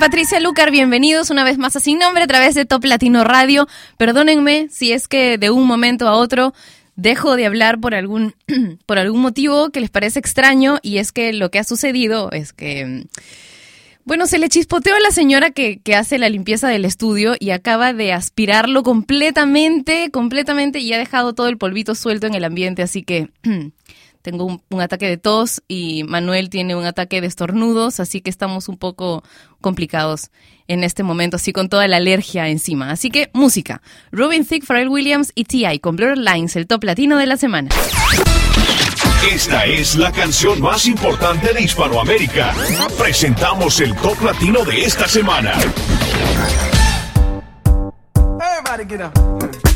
Patricia Lucar, bienvenidos una vez más a Sin Nombre a través de Top Latino Radio. Perdónenme si es que de un momento a otro dejo de hablar por algún, por algún motivo que les parece extraño y es que lo que ha sucedido es que... Bueno, se le chispoteó a la señora que, que, hace la limpieza del estudio y acaba de aspirarlo completamente, completamente y ha dejado todo el polvito suelto en el ambiente, así que tengo un, ataque de tos y Manuel tiene un ataque de estornudos, así que estamos un poco complicados en este momento, así con toda la alergia encima. Así que música. Robin Thicke, Pharrell Williams y T.I. con Blur Lines, el top latino de la semana. Esta es la canción más importante de Hispanoamérica. Presentamos el top latino de esta semana. Everybody get up.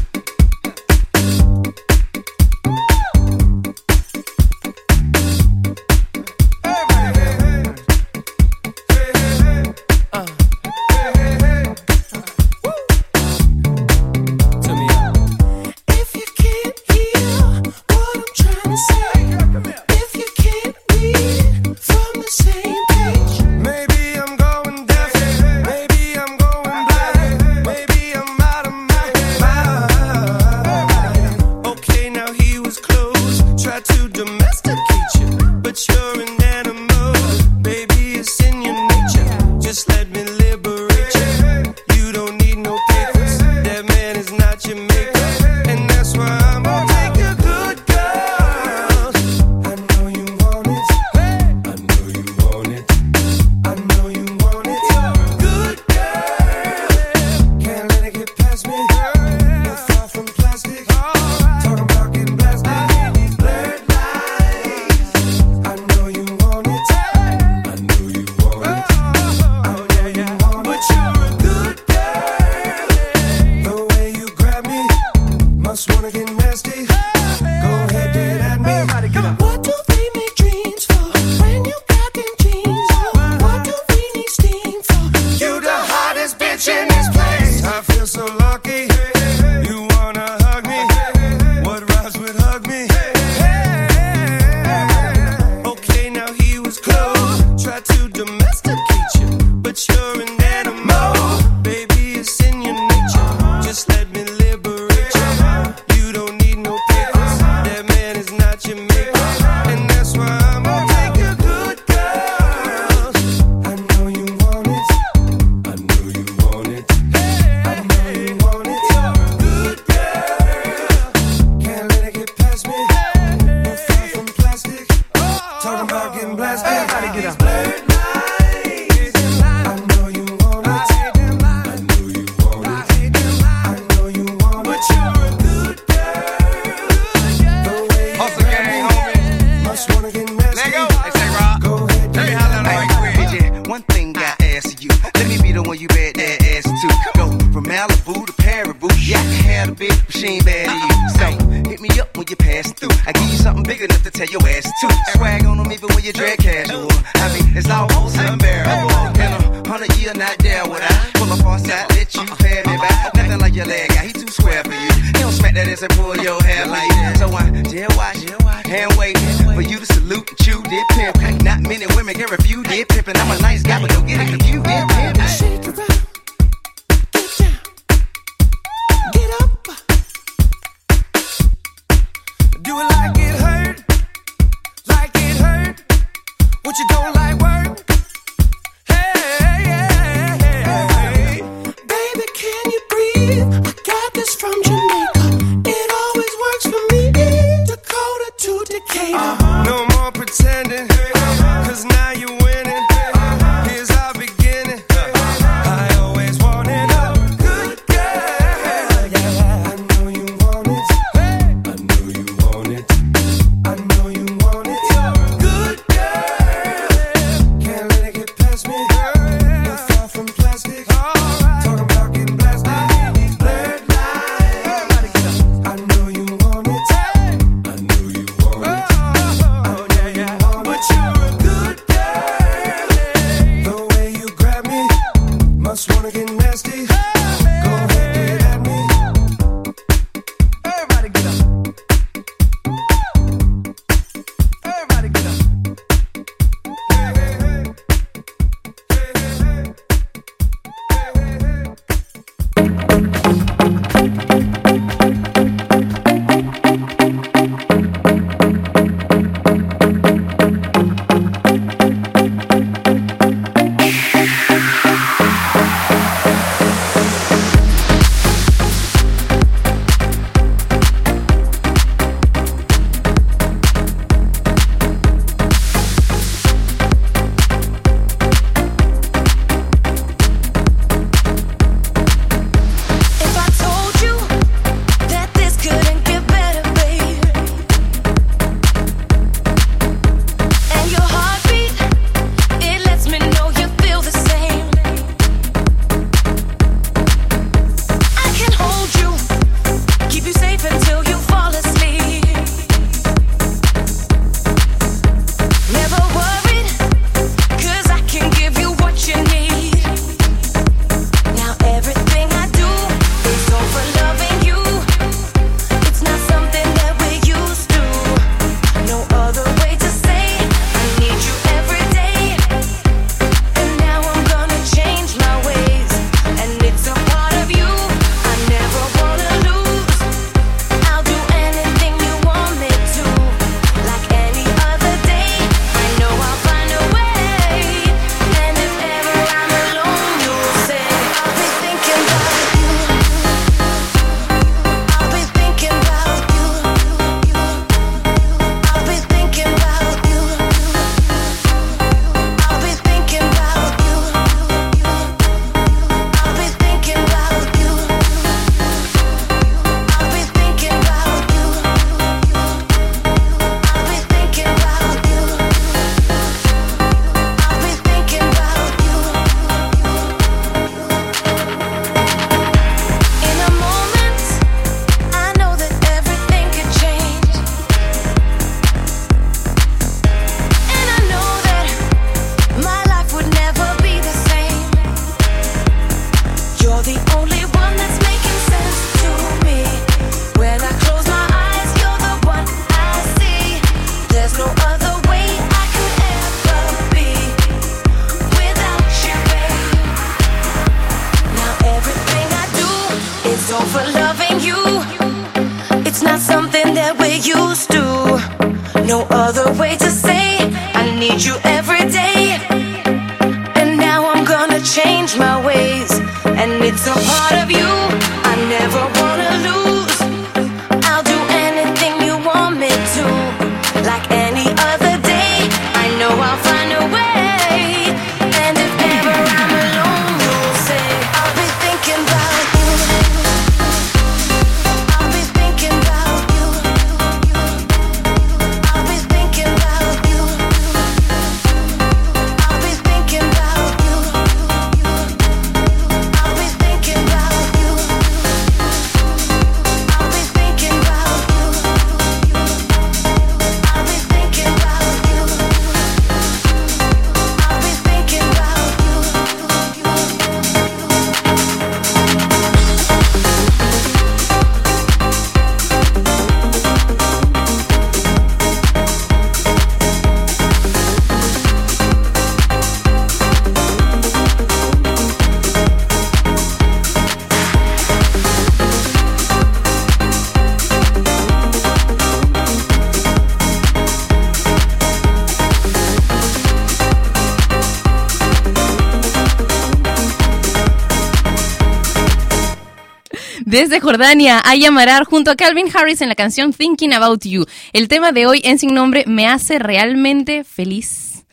Desde Jordania, Aya Marar junto a Calvin Harris en la canción Thinking About You. El tema de hoy en Sin Nombre me hace realmente feliz.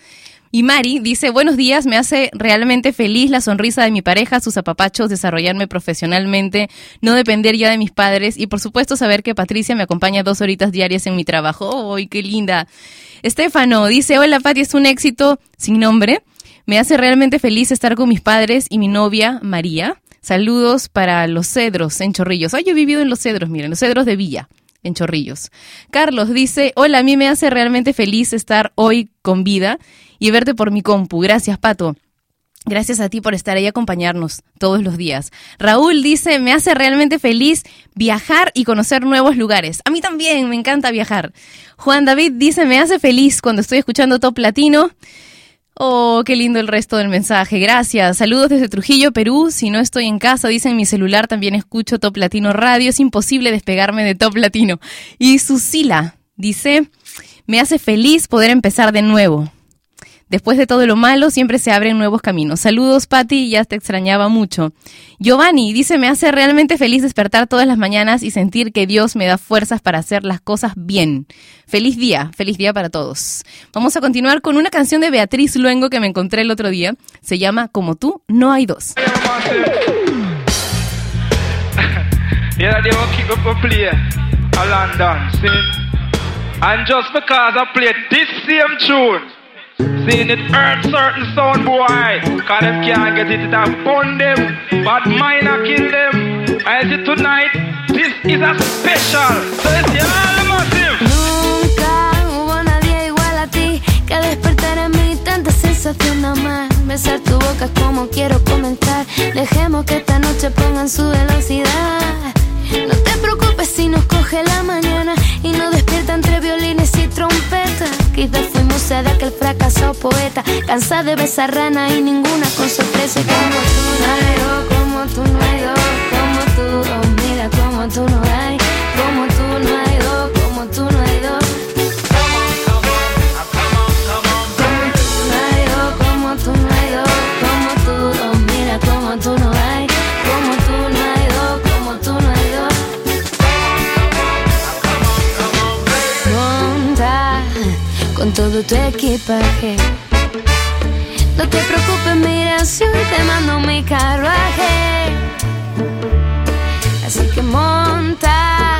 Y Mari dice, buenos días, me hace realmente feliz la sonrisa de mi pareja, sus apapachos, desarrollarme profesionalmente, no depender ya de mis padres y por supuesto saber que Patricia me acompaña dos horitas diarias en mi trabajo. ¡Ay, qué linda! Estefano dice, hola Pati, es un éxito sin nombre. Me hace realmente feliz estar con mis padres y mi novia, María. Saludos para Los Cedros en Chorrillos. Ay, yo he vivido en Los Cedros, miren, Los Cedros de Villa, en Chorrillos. Carlos dice, hola, a mí me hace realmente feliz estar hoy con vida y verte por mi compu. Gracias, Pato. Gracias a ti por estar ahí y acompañarnos todos los días. Raúl dice, me hace realmente feliz viajar y conocer nuevos lugares. A mí también me encanta viajar. Juan David dice, me hace feliz cuando estoy escuchando Top Latino. Oh, qué lindo el resto del mensaje. Gracias. Saludos desde Trujillo, Perú. Si no estoy en casa, dice en mi celular, también escucho Top Latino Radio. Es imposible despegarme de Top Latino. Y Susila dice, me hace feliz poder empezar de nuevo. Después de todo lo malo, siempre se abren nuevos caminos. Saludos, Patti, ya te extrañaba mucho. Giovanni dice, me hace realmente feliz despertar todas las mañanas y sentir que Dios me da fuerzas para hacer las cosas bien. Feliz día, feliz día para todos. Vamos a continuar con una canción de Beatriz Luengo que me encontré el otro día. Se llama Como tú, no hay dos. And just because I played this same tune, seeing it hurt certain sound boy, cause them can't get it, it bun them, but mine a kill them. I see tonight, this is a special. All massive. Nunca hubo nadie igual a ti que despertar en mí tanta sensación amar. Besar tu boca es como quiero comenzar. Dejemos que esta noche pongan su velocidad. No te preocupes si nos coge la mañana y nos despierta entre violines y trompetas. Quizás fuimos sed de aquel fracasado poeta, cansada de besar rana y ninguna con sorpresa. Como tú no hay dos, como tú no hay dos, como tú, oh mira como tú no hay, como tú no hay dos, como tú no hay todo tu equipaje. No te preocupes, mira, si hoy te mando mi carruaje. Así que monta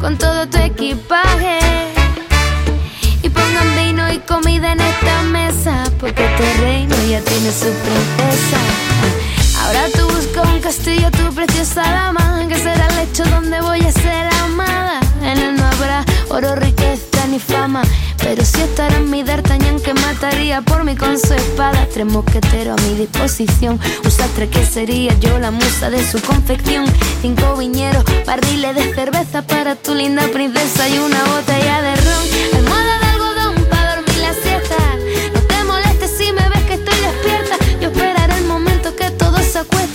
con todo tu equipaje. Y pongan vino y comida en esta mesa, porque este reino ya tiene su princesa. Ahora tú buscas un castillo, tu preciosa dama, que será el lecho donde voy a ser amada. En él no habrá oro, riqueza pero sí estará en mi d'Artagnan que mataría por mí con su espada. Tres mosqueteros a mi disposición, un sastre que sería yo la musa de su confección. Cinco viñeros, barriles de cerveza para tu linda princesa y una botella de ron. Almohada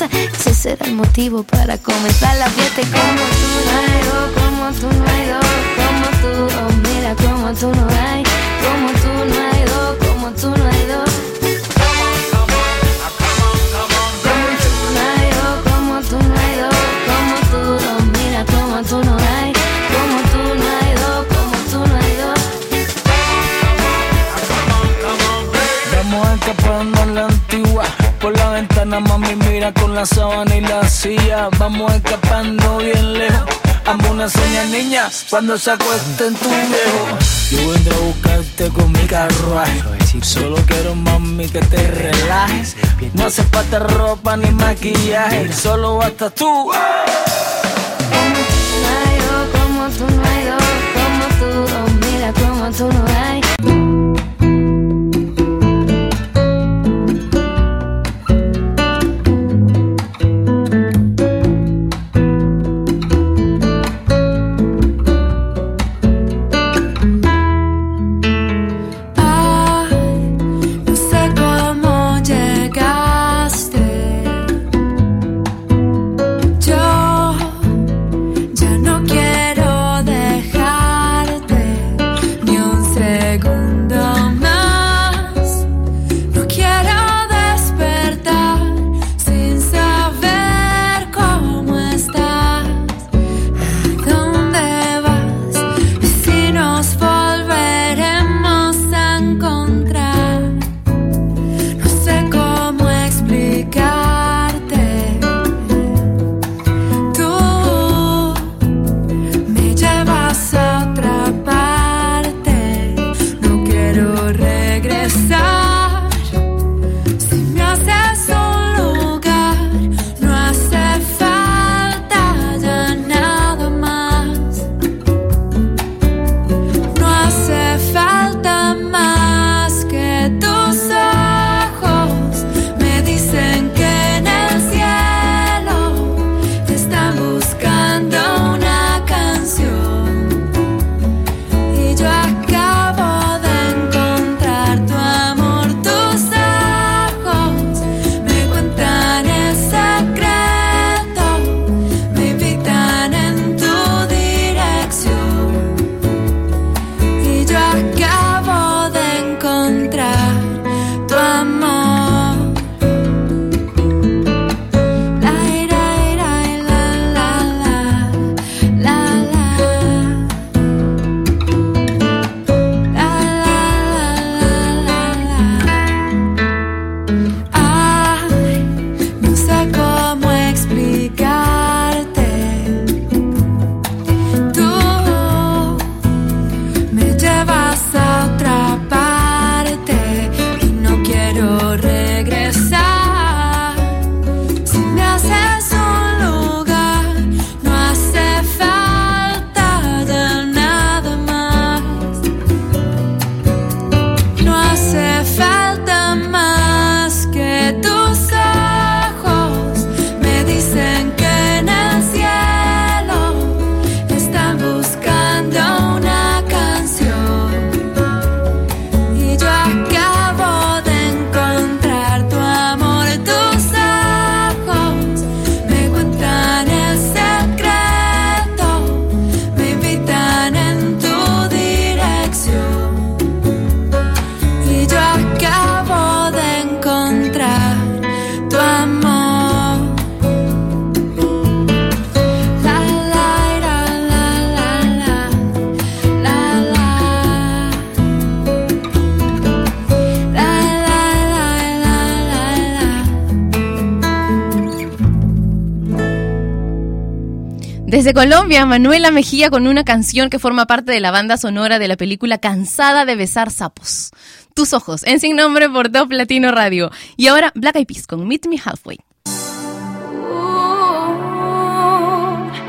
acuesta. Ese será el motivo para comenzar la fiesta. Y como tú no hay dos, como tú no hay dos, como tú, oh mira como tú no hay, como tú no hay dos, como mami, mira con la sábana y la silla. Vamos escapando bien lejos. Amo una seña niña cuando se acuesta en tu viejo. Yo vendré a buscarte con mi carruaje. Solo quiero, mami, que te relajes. No hace falta ropa ni maquillaje. Solo basta tú. No hay dos como tú, no hay dos como tú. Oh, mira como tú no hay. Desde Colombia, Manuela Mejía con una canción que forma parte de la banda sonora de la película Cansada de besar sapos. Tus ojos, en sin nombre por Top Latino Radio. Y ahora Black Eyed Peas con Meet Me Halfway.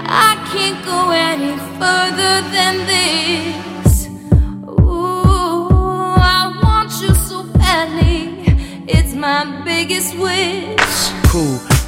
I can't go any further than this. Ooh, I want you so badly. It's my biggest wish. cool.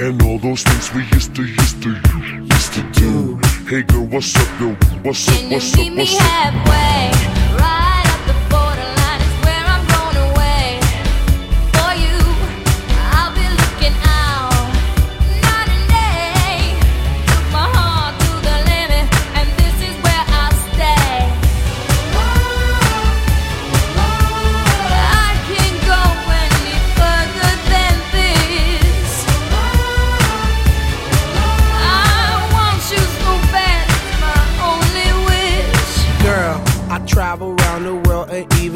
And all those things we used to, used to, used to do. Hey girl, what's up, yo? What's up, Can you what's up, Can you meet me halfway? Right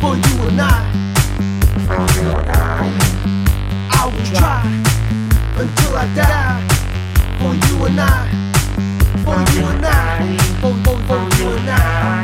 for you and I. I will try until I die for you and I. For you and I. For, for, for you and I.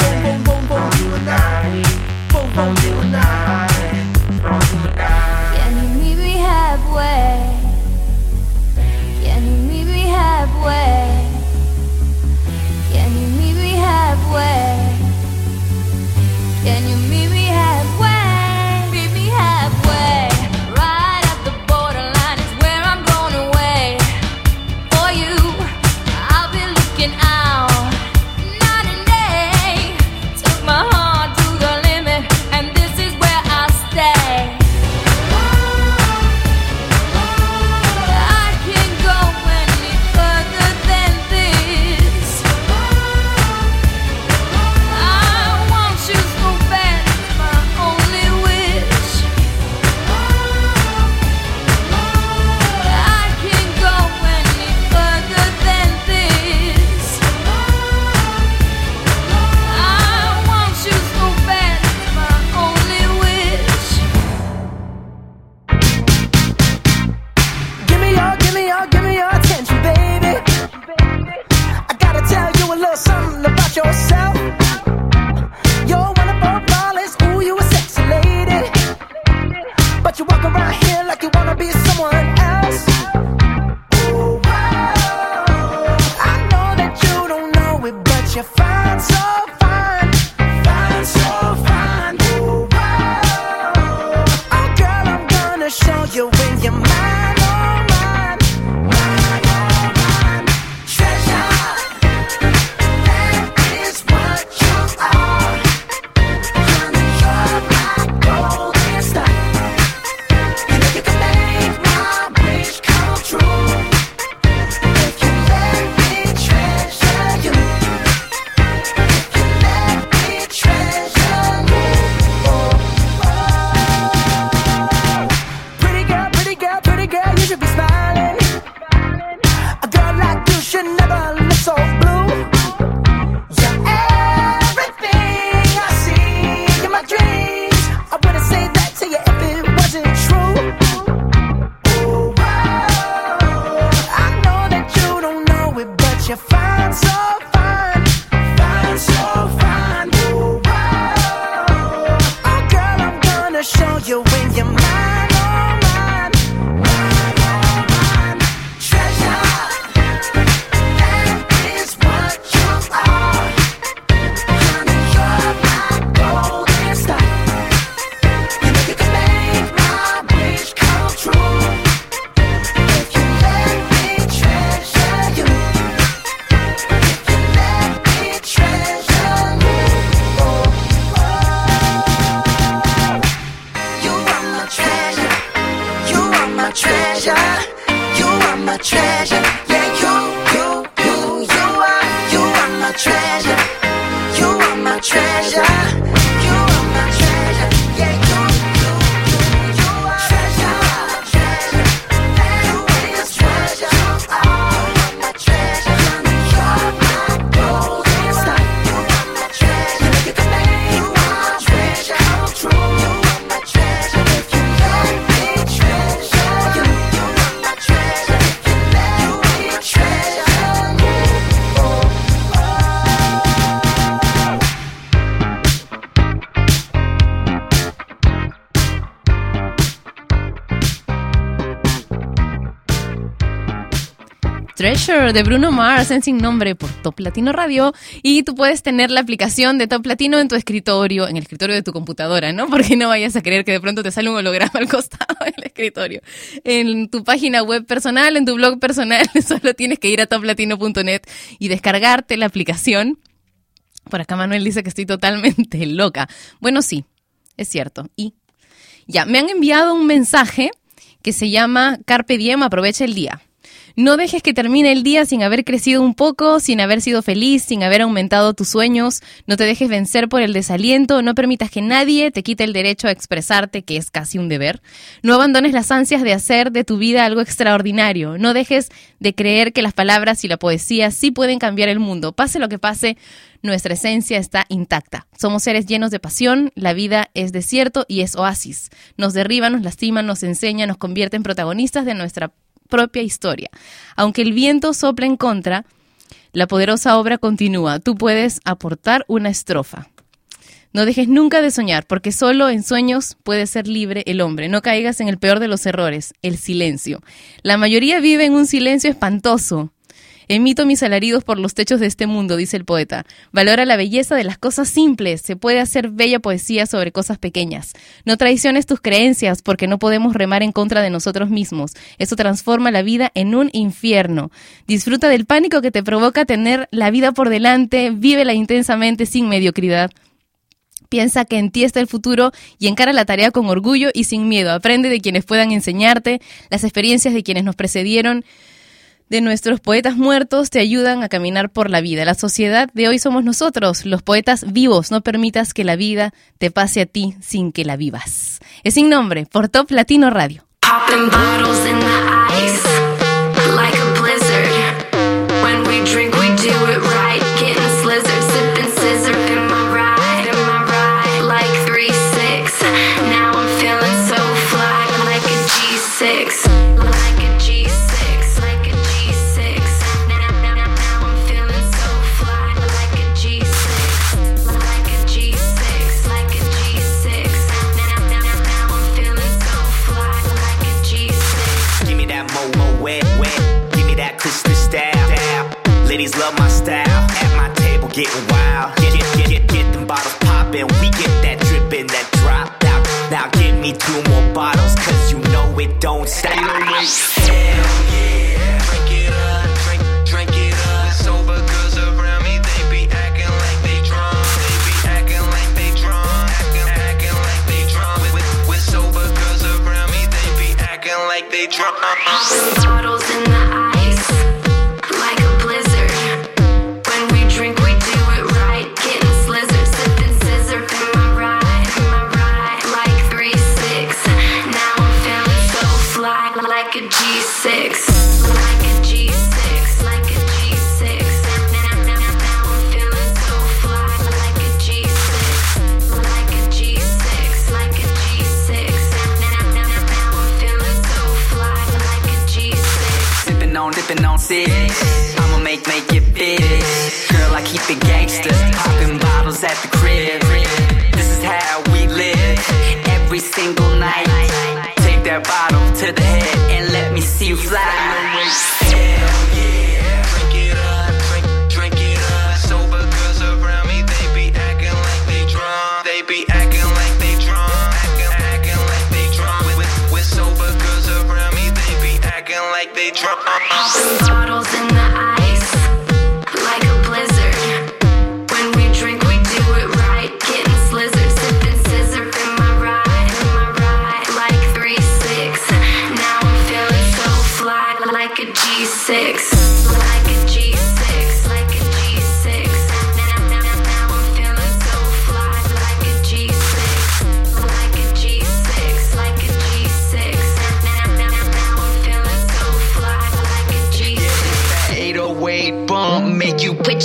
Treasure de Bruno Mars en sin nombre por Top Latino Radio y tú puedes tener la aplicación de Top Latino en tu escritorio, en el escritorio de tu computadora, ¿no? Porque no vayas a creer que de pronto te sale un holograma al costado del escritorio. En tu página web personal, en tu blog personal, solo tienes que ir a toplatino.net y descargarte la aplicación. Por acá Manuel dice que estoy totalmente loca. Bueno, sí, es cierto. Y ya, me han enviado un mensaje que se llama Carpe Diem, aprovecha el día. No dejes que termine el día sin haber crecido un poco, sin haber sido feliz, sin haber aumentado tus sueños. No te dejes vencer por el desaliento. No permitas que nadie te quite el derecho a expresarte, que es casi un deber. No abandones las ansias de hacer de tu vida algo extraordinario. No dejes de creer que las palabras y la poesía sí pueden cambiar el mundo. Pase lo que pase, nuestra esencia está intacta. Somos seres llenos de pasión, la vida es desierto y es oasis. Nos derriba, nos lastima, nos enseña, nos convierte en protagonistas de nuestra propia historia. Aunque el viento sople en contra, la poderosa obra continúa. Tú puedes aportar una estrofa. No dejes nunca de soñar, porque solo en sueños puede ser libre el hombre. No caigas en el peor de los errores, el silencio. La mayoría vive en un silencio espantoso. Emito mis alaridos por los techos de este mundo, dice el poeta. Valora la belleza de las cosas simples. Se puede hacer bella poesía sobre cosas pequeñas. No traiciones tus creencias porque no podemos remar en contra de nosotros mismos. Eso transforma la vida en un infierno. Disfruta del pánico que te provoca tener la vida por delante. Vívela intensamente sin mediocridad. Piensa que en ti está el futuro y encara la tarea con orgullo y sin miedo. Aprende de quienes puedan enseñarte, las experiencias de quienes nos precedieron de nuestros poetas muertos te ayudan a caminar por la vida. La sociedad de hoy somos nosotros, los poetas vivos. No permitas que la vida te pase a ti sin que la vivas. Es sin nombre, por Top Latino Radio. My table getting wild. Get get get get, get them bottles poppin'. We get that drippin', that drop out. Now give me two more bottles, cause you know it don't stop. Hell yeah. Drink it up, drink, drink it up. Sober girls around me, they be acting like they drunk. They be acting like they drunk. Acting, acting like they drunk. With, with, with sober girls around me, they be acting like they drunk. Popping bottles in the on six. I'ma make, make it big. Girl, I keep it gangster. Popping bottles at the crib. This is how we live. Every single night. Take that bottle to the head and let me see you fly.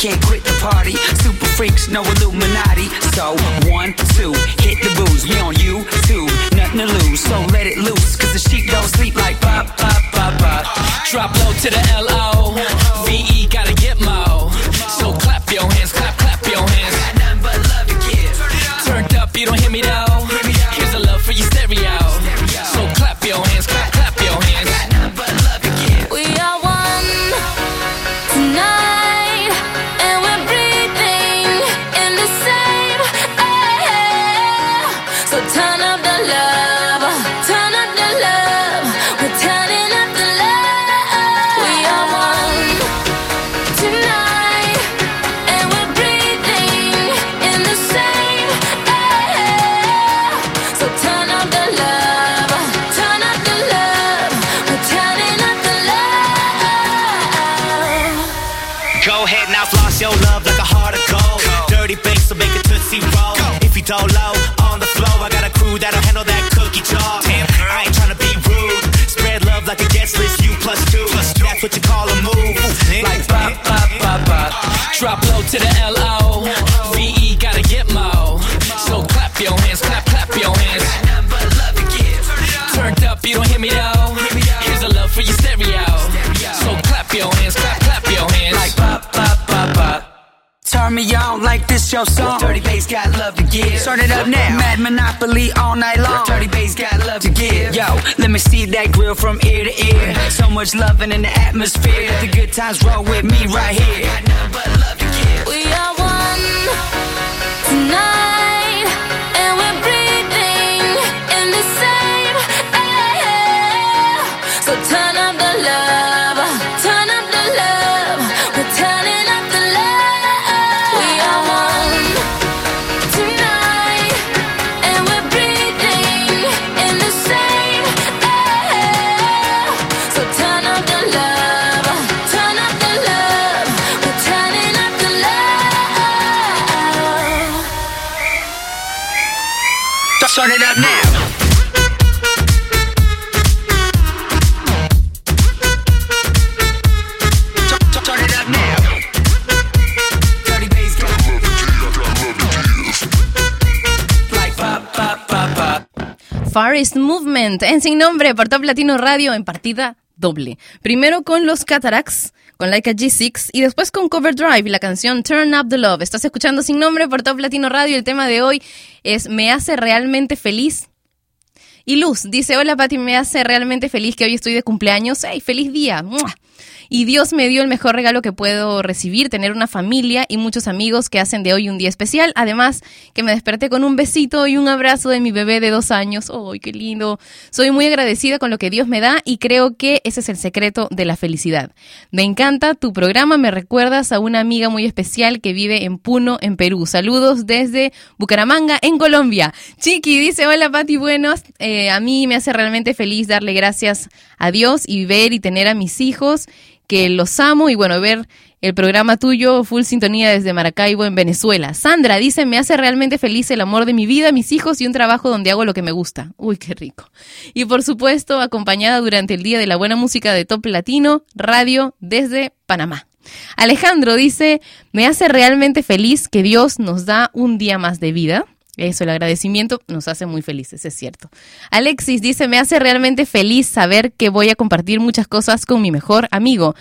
can't quit the party. Super freaks, no Illuminati. So one, two, hit the booze. We on you two, nothing to lose. So let it loose, cause the sheep don't sleep like pop, pop, pop, pop. Drop low to the L-O. V-E gotta get mo. So clap your hands, clap, clap your hands. Turned up, you don't hear me though. Your love like a heart of gold. Dirty bass, so make it tootsie roll. If you don't low on the flow, I got a crew that'll handle that cookie jar. I ain't tryna be rude. Spread love like a guest list, you plus two. That's what you call a move. Like pop, pop, pop, pop. Drop low to the L-O. V-E me on like this your song. Dirty bass got love to give. Turn it up now. Mad Monopoly all night long. Dirty bass got love to give. Yo, let me see that grill from ear to ear. So much loving in the atmosphere. The good times roll with me right here. Got We are one tonight, and we're breathing in the same air. So turn up the love, Turn pop. Farist Movement en Sin Nombre por Top Latino Radio en partida doble. Primero con los Cataracts, con Like a G6 y después con Cover Drive y la canción Turn Up the Love. Estás escuchando Sin Nombre por Top Latino Radio. El tema de hoy es ¿Me hace realmente feliz? Y Luz dice, hola Pati, me hace realmente feliz que hoy estoy de cumpleaños. ¡Ey, feliz día! ¡Mua! Y Dios me dio el mejor regalo que puedo recibir, tener una familia y muchos amigos que hacen de hoy un día especial. Además, que me desperté con un besito y un abrazo de mi bebé de dos años. ¡Ay, qué lindo! Soy muy agradecida con lo que Dios me da y creo que ese es el secreto de la felicidad. Me encanta tu programa, me recuerdas a una amiga muy especial que vive en Puno, en Perú. Saludos desde Bucaramanga, en Colombia. Chiqui dice, hola Pati, buenos. Eh, a mí me hace realmente feliz darle gracias a Dios y ver y tener a mis hijos que los amo y bueno, ver el programa tuyo, full sintonía desde Maracaibo, en Venezuela. Sandra dice, me hace realmente feliz el amor de mi vida, mis hijos y un trabajo donde hago lo que me gusta. Uy, qué rico. Y por supuesto, acompañada durante el Día de la Buena Música de Top Latino, radio desde Panamá. Alejandro dice, me hace realmente feliz que Dios nos da un día más de vida. Eso, el agradecimiento nos hace muy felices, es cierto. Alexis dice, me hace realmente feliz saber que voy a compartir muchas cosas con mi mejor amigo.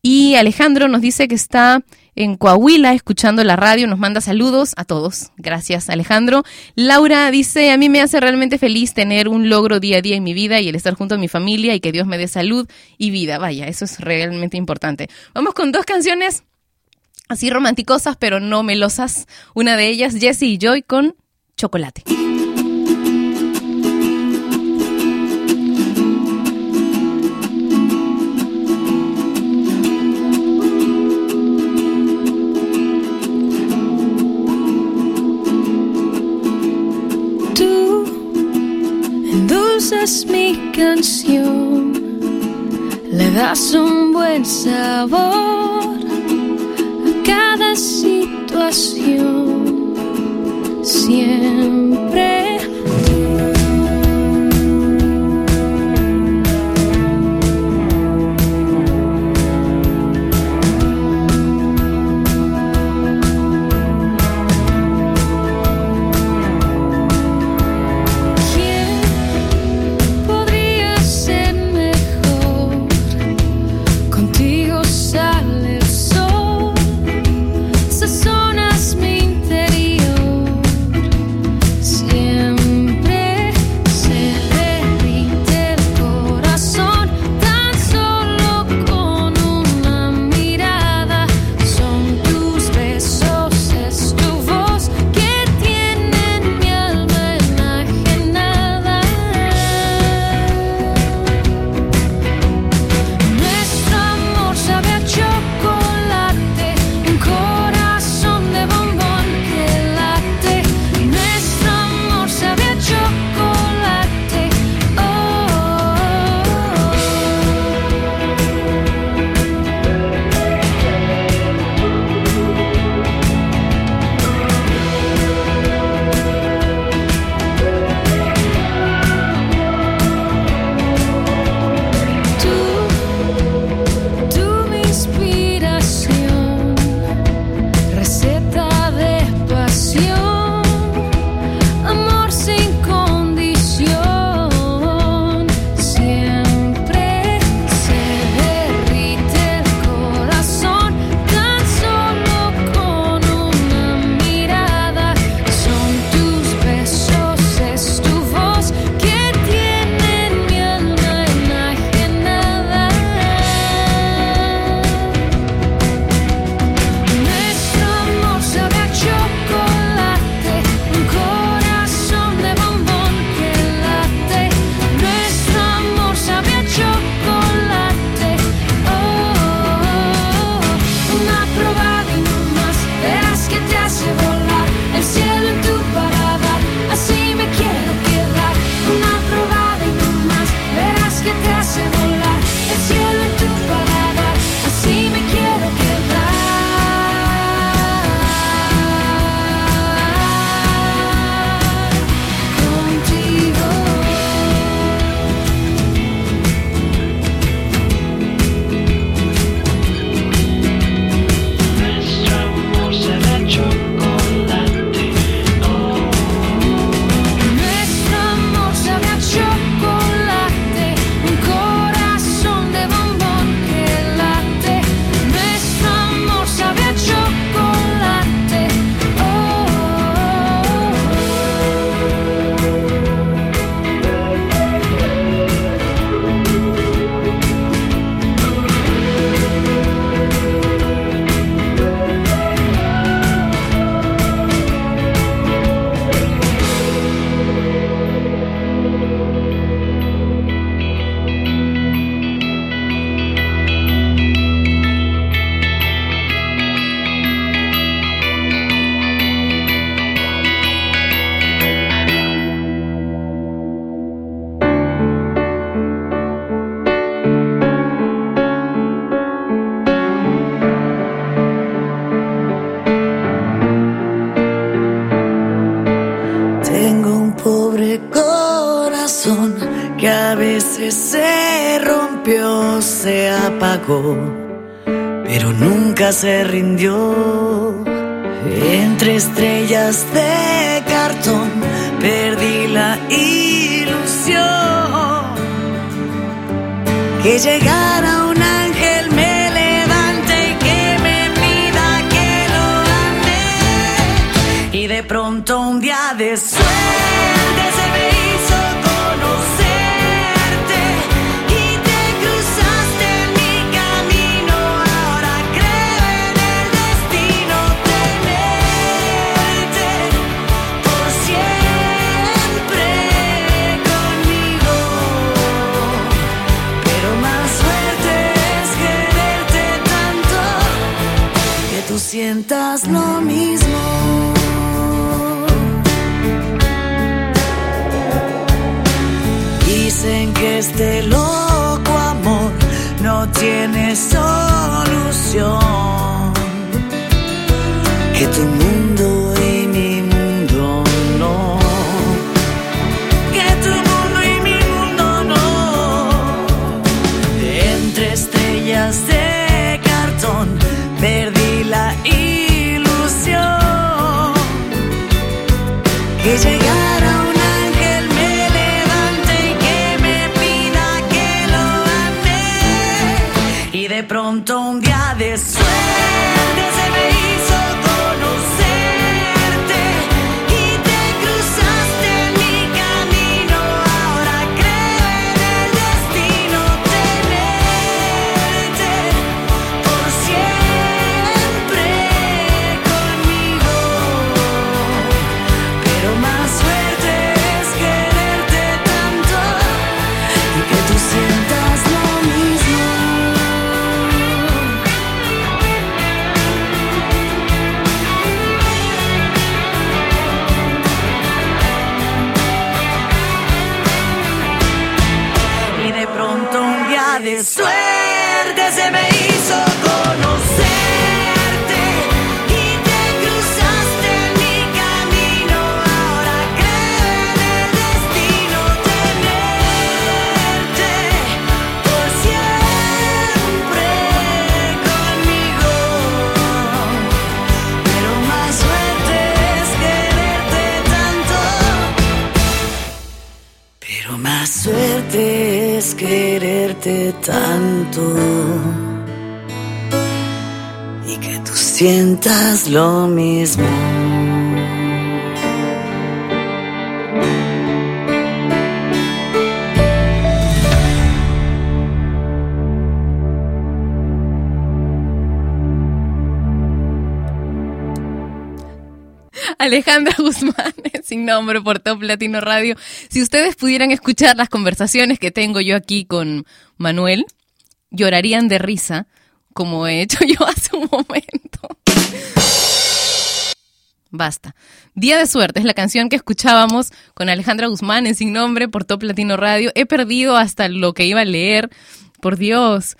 Y Alejandro nos dice que está en Coahuila escuchando la radio, nos manda saludos a todos. Gracias, Alejandro. Laura dice, a mí me hace realmente feliz tener un logro día a día en mi vida y el estar junto a mi familia y que Dios me dé salud y vida. Vaya, eso es realmente importante. Vamos con dos canciones así romanticosas, pero no melosas. Una de ellas, Jessie y Joy con chocolate. Tú endulzas mi canción, le das un buen sabor a cada situación siempre. pero nunca se rindió. Entre estrellas de cartón perdí la ilusión que llegara un ángel me levante y que me mida que lo ande y de pronto un día de sueño loco amor no tiene solución. Que tu tanto y que tú sientas lo mismo. Alejandra Guzmán, sin nombre por Top Latino Radio. Si ustedes pudieran escuchar las conversaciones que tengo yo aquí con Manuel, llorarían de risa, como he hecho yo hace un momento. Basta. Día de suerte es la canción que escuchábamos con Alejandra Guzmán en Sin Nombre por Top Latino Radio. He perdido hasta lo que iba a leer. Por Dios.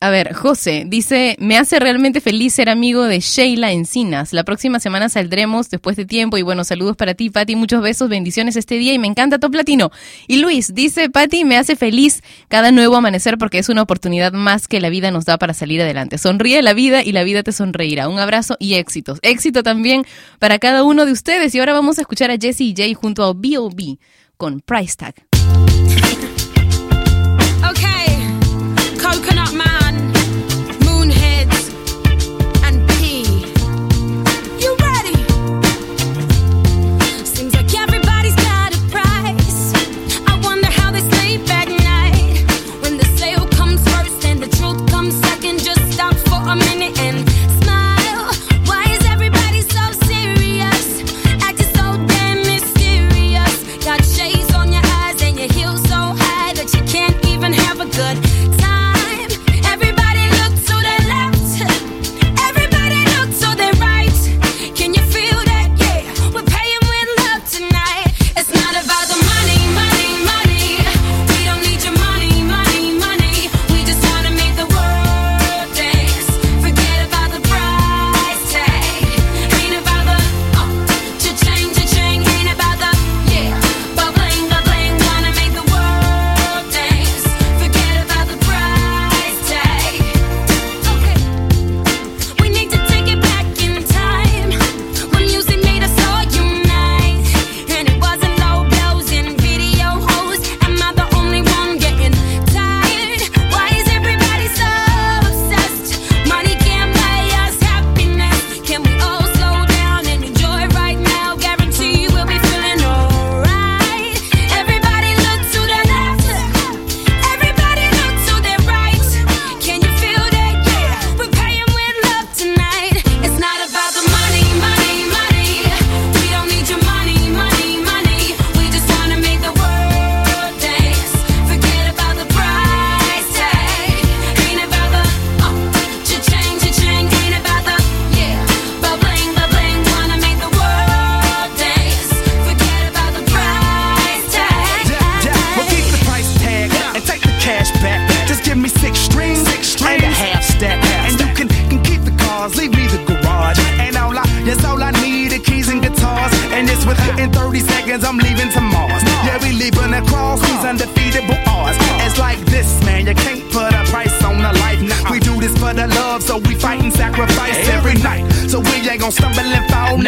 A ver, José dice, me hace realmente feliz ser amigo de Sheila Encinas. La próxima semana saldremos después de tiempo y bueno, saludos para ti, Pati, muchos besos, bendiciones este día y me encanta Top Latino. Y Luis dice, Pati, me hace feliz cada nuevo amanecer porque es una oportunidad más que la vida nos da para salir adelante. Sonríe la vida y la vida te sonreirá. Un abrazo y éxitos. Éxito también para cada uno de ustedes. Y ahora vamos a escuchar a Jesse y Jay junto a B.O.B. con Price Tag.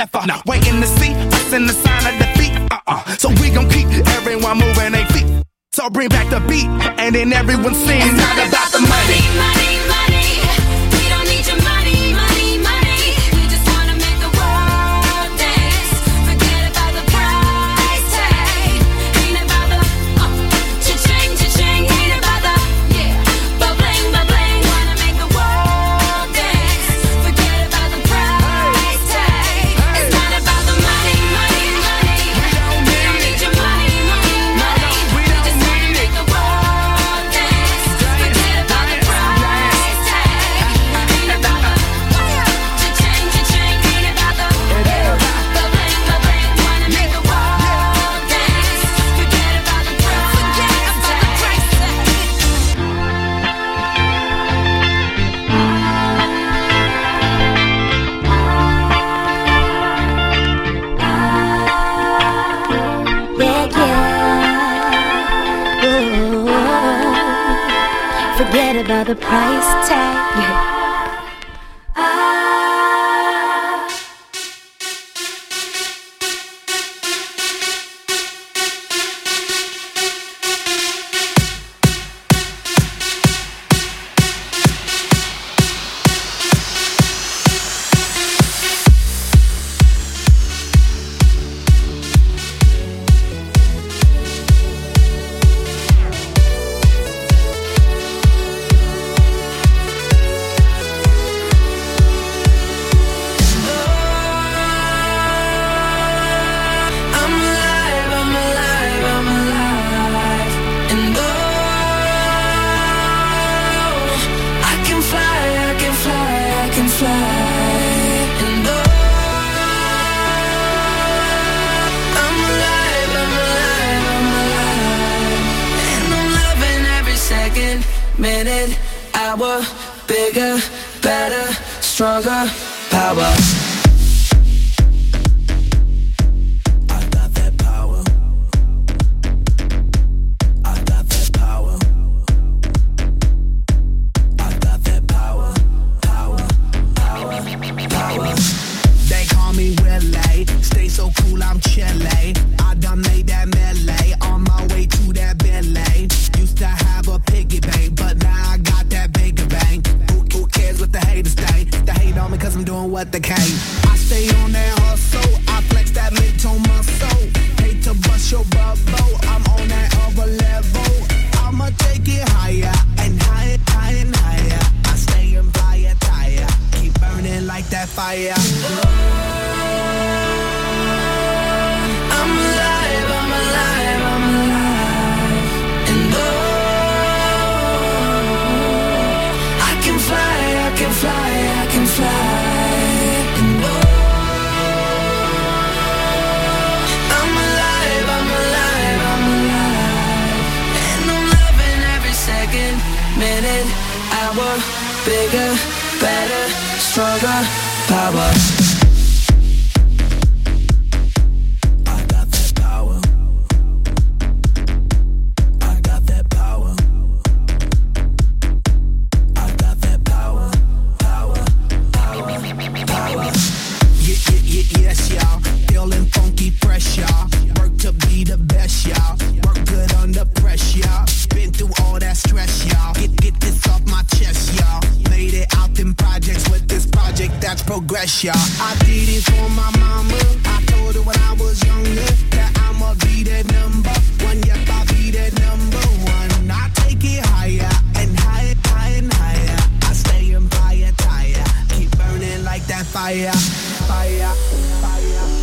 never. No. Waiting to see us in the sign of defeat. Uh-uh. So we gon' keep everyone moving their feet. So bring back the beat, and then everyone sings. It's not about the money. money.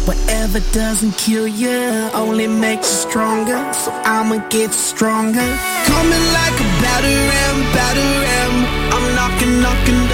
Whatever doesn't kill you only makes you stronger. So I'ma get stronger. Coming like a battering, battering. I'm knocking, knocking.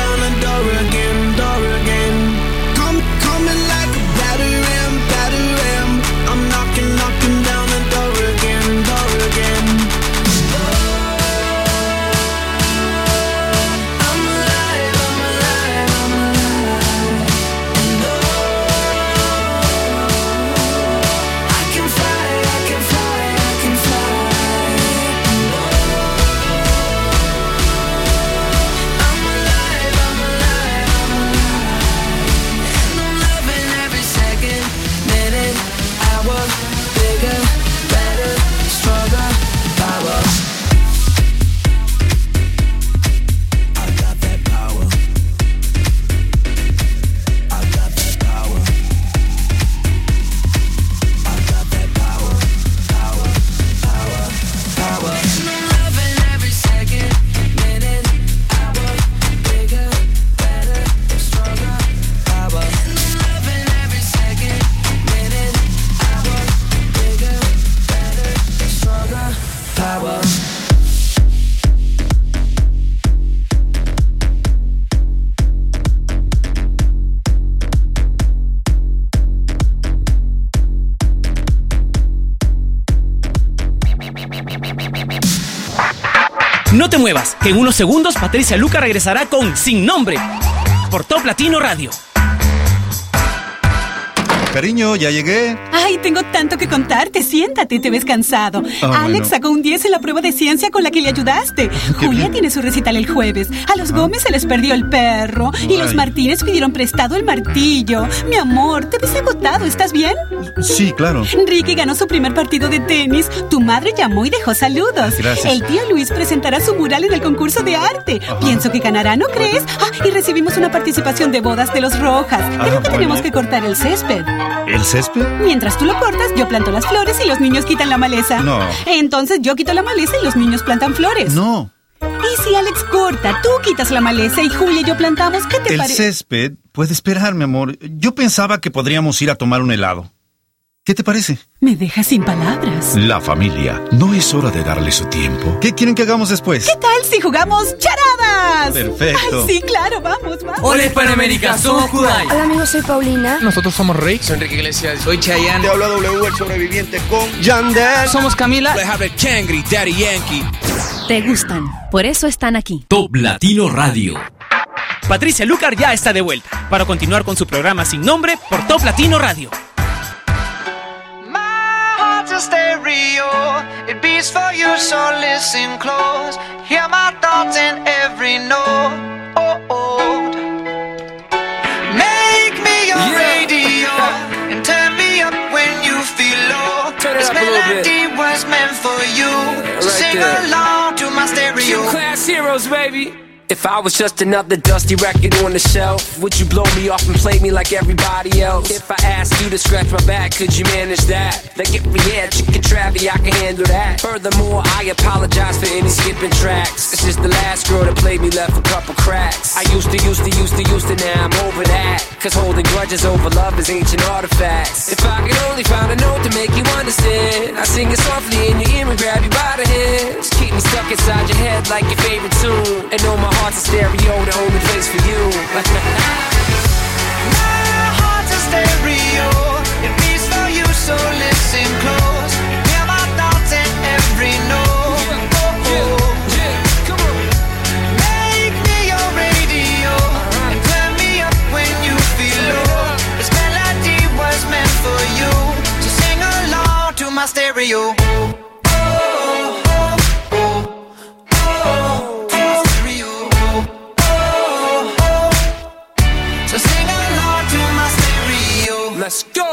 Segundos Patricia Luca regresará con Sin Nombre por Top Latino Radio. Cariño, ya llegué. Ay, tengo tanto que contarte. Siéntate, te ves cansado. Ah, Alex bueno. sacó un 10 en la prueba de ciencia con la que le ayudaste. Julia tiene su recital el jueves. A los Gómez se les perdió el perro. Y los. Martínez pidieron prestado el martillo. Mi amor, te ves agotado. ¿Estás bien? Sí, claro. Ricky ganó su primer partido de tenis. Tu madre llamó y dejó saludos. Gracias. El tío Luis presentará su mural en el concurso de arte. Pienso que ganará, ¿no crees? Ah, y recibimos una participación de bodas de los Rojas. Creo Ah, que tenemos que cortar el césped. ¿El césped? Mientras tú lo cortas, yo planto las flores y los niños quitan la maleza. No. Entonces yo quito la maleza y los niños plantan flores. No. Y si Alex corta, tú quitas la maleza y Julia y yo plantamos, ¿qué te El parece? césped puede esperar, mi amor. Yo pensaba que podríamos ir a tomar un helado. ¿Qué te parece? Me dejas sin palabras. La familia, ¿no es hora de darle su tiempo? ¿Qué quieren que hagamos después? ¿Qué tal si jugamos charadas? Perfecto. Ay, sí, claro, vamos, vamos. Hola, Hispanoamérica, somos Kudai. Hola amigos, soy Paulina. Nosotros somos Rick. Soy Enrique Iglesias. Soy Chayanne. Te habla W, el sobreviviente con Yandel. Somos Camila. Kangri, Daddy Yankee. Te gustan, por eso están aquí. Top Latino Radio. Patricia Lucar ya está de vuelta para continuar con su programa sin nombre por Top Latino Radio. Stereo. It beats for you, so listen close. Hear my thoughts in every note. Oh, oh. Make me your radio and turn me up when you feel low. Turn it this up a bit. melody was meant for you. So Right sing there. along to my stereo. Two class heroes, baby. If I was just another dusty record on the shelf, would you blow me off and play me like everybody else? If I asked you to scratch my back, could you manage that? Like if we had chicken travy, I can handle that. Furthermore, I apologize for any skipping tracks. This is the last girl that played me left a couple cracks. I used to, used to, used to, used to, now I'm over that. Cause holding grudges over love is ancient artifacts. If I could only find a note to make you understand, I sing it softly in your ear and grab you by the hands. Keep me stuck inside your head like your favorite tune. And know my heart's a stereo, the only place for you. My heart's a stereo. It beats for you, so listen close. Stereo. So sing along to my stereo. Let's go.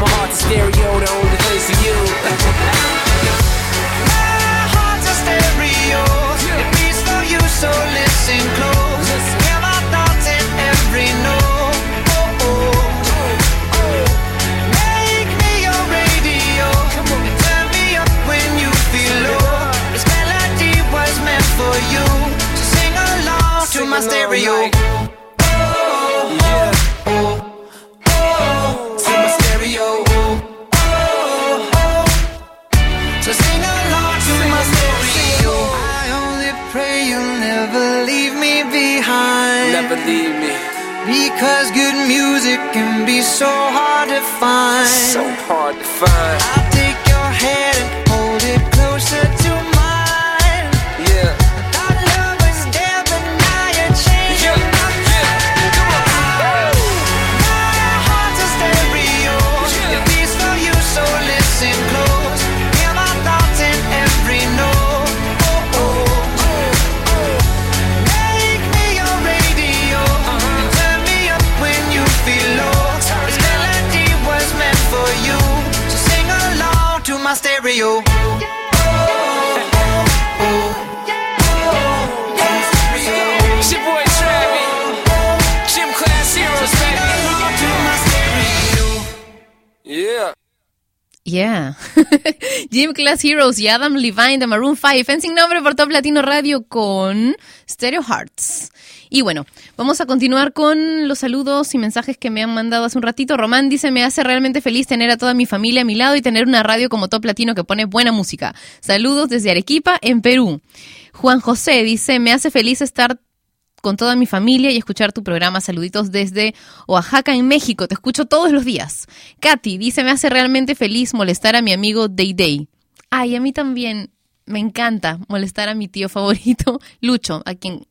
my heart's a stereo, the only place for you. My heart's a stereo. It beats for you, so listen close. Hear my thoughts in every note. Oh, oh. Make me your radio. And turn me up when you feel low. This melody was meant for you. So sing along to my stereo. To leave me. Because good music can be so hard to find. So hard to find. Yeah. Gym Class Heroes y Adam Levine de Maroon 5 en sin nombre por Top Latino Radio con Stereo Hearts. Y bueno, vamos a continuar con los saludos y mensajes que me han mandado hace un ratito. Román dice, me hace realmente feliz tener a toda mi familia a mi lado y tener una radio como Top Latino que pone buena música. Saludos desde Arequipa, en Perú. Juan José dice, me hace feliz estar con toda mi familia y escuchar tu programa. Saluditos desde Oaxaca, en México. Te escucho todos los días. Katy dice, me hace realmente feliz molestar a mi amigo Day Day. Ay, a mí también me encanta molestar a mi tío favorito, Lucho, a quien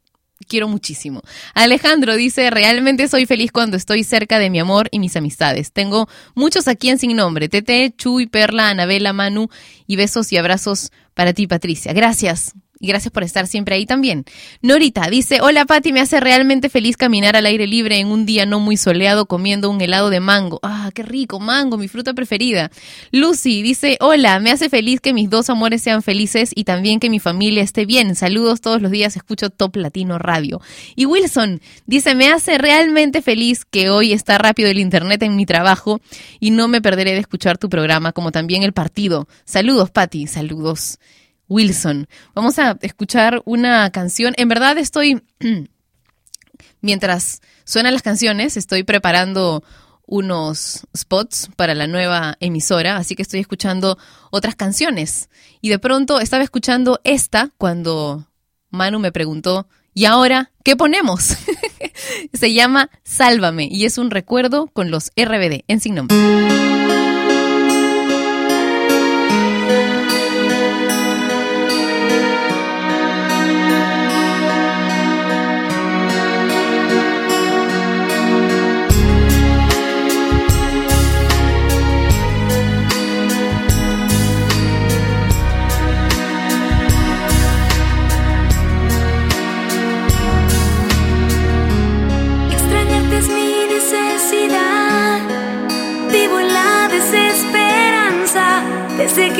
quiero muchísimo. Alejandro dice, realmente soy feliz cuando estoy cerca de mi amor y mis amistades. Tengo muchos aquí en sin nombre. Tete, Chuy, Perla, Anabela, Manu y besos y abrazos para ti, Patricia. Gracias. Y gracias por estar siempre ahí también. Norita dice, hola Pati, me hace realmente feliz caminar al aire libre en un día no muy soleado comiendo un helado de mango. Ah, qué rico, mango, mi fruta preferida. Lucy dice, hola, me hace feliz que mis dos amores sean felices y también que mi familia esté bien. Saludos todos los días, escucho Top Latino Radio. Y Wilson dice, me hace realmente feliz que hoy está rápido el internet en mi trabajo y no me perderé de escuchar tu programa como también el partido. Saludos, Pati, saludos. Wilson. Vamos a escuchar una canción. En verdad estoy, mientras suenan las canciones, estoy preparando unos spots para la nueva emisora, así que estoy escuchando otras canciones. Y de pronto estaba escuchando esta cuando Manu me preguntó, ¿y ahora qué ponemos? Se llama Sálvame y es un recuerdo con los RBD en sin nombre. Desde que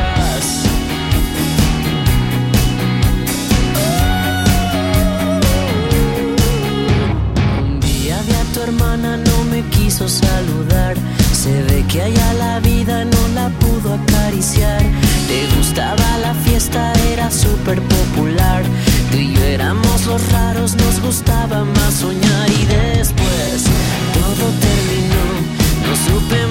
Saludar. Se ve que allá la vida no la pudo acariciar. Te gustaba la fiesta, era súper popular. Tú y yo éramos los raros, nos gustaba más soñar. Y después todo terminó, no supe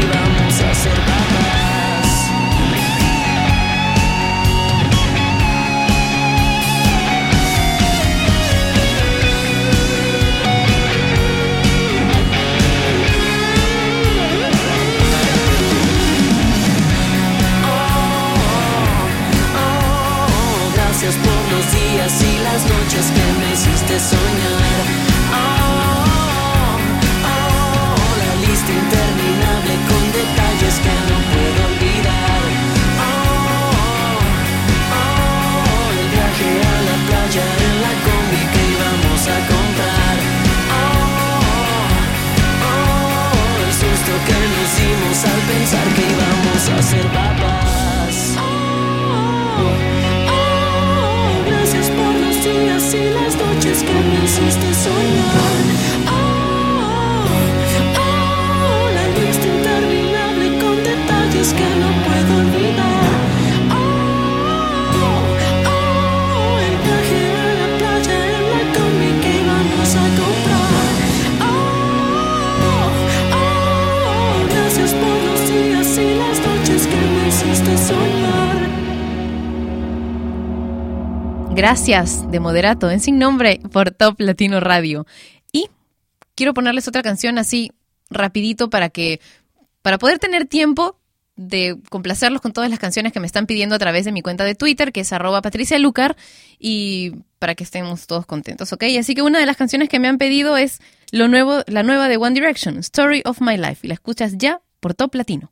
gracias por los días y las noches que me hiciste soñar. Oh, oh, la lista interminable con detalles que no puedo olvidar. Oh, oh, el viaje a la playa en la combi que íbamos a comprar. Oh, oh, el susto que nos dimos al pensar que íbamos a ser papás. Días y las noches que me hiciste soñar. Oh, oh, la lista interminable con detalles que no puedo olvidar. Oh, oh, el viaje a la playa en la combi que íbamos a comprar. Oh, oh, gracias por los días y las noches que me hiciste soñar. Gracias de Moderato en Sin Nombre por Top Latino Radio. Y quiero ponerles otra canción así rapidito para que para poder tener tiempo de complacerlos con todas las canciones que me están pidiendo a través de mi cuenta de Twitter, que es arroba Patricia Lucar, y para que estemos todos contentos, ¿ok? Así que una de las canciones que me han pedido es lo nuevo, la nueva de One Direction, Story of My Life, y la escuchas ya por Top Latino.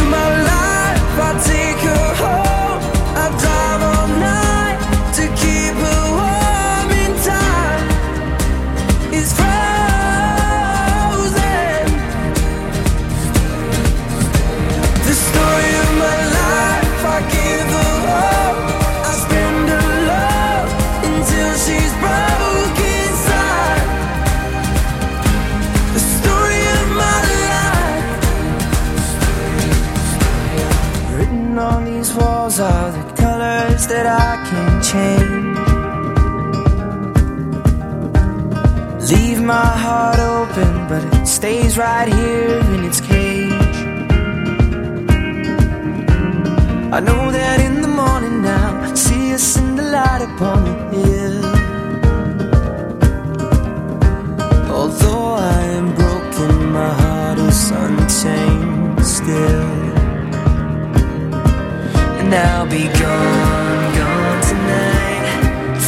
my heart open, but it stays right here in its cage. I know that in the morning now, see us in the light upon the hill. Although I am broken, my heart is unchained still. And I'll be gone, gone tonight.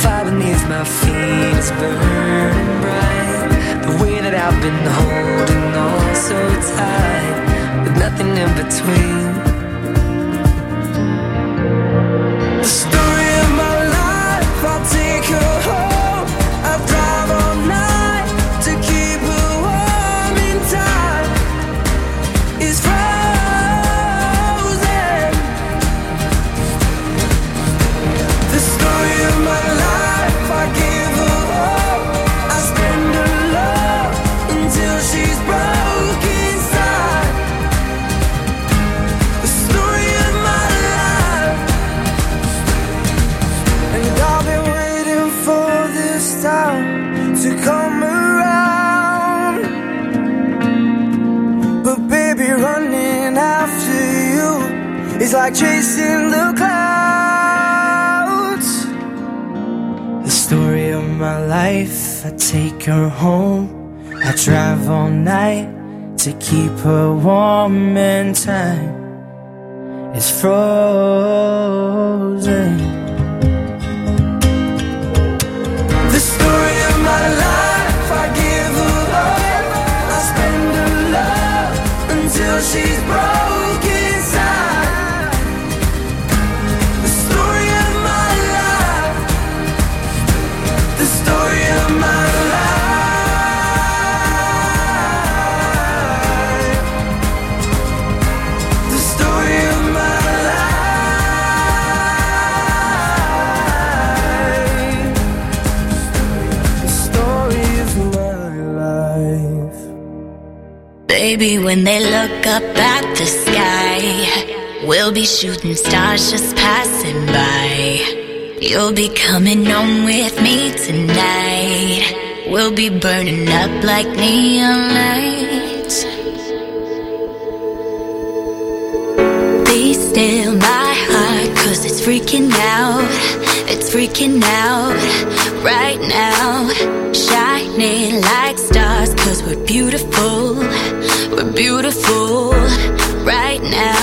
Fire beneath my feet is burning bright. I've been holding on so tight with nothing in between. keep her warm and tight. shooting stars just passing by. You'll be coming home with me tonight. We'll be burning up like neon lights. Be still, my heart, cause it's freaking out. It's freaking out right now. Shining like stars, cause we're beautiful. We're beautiful right now.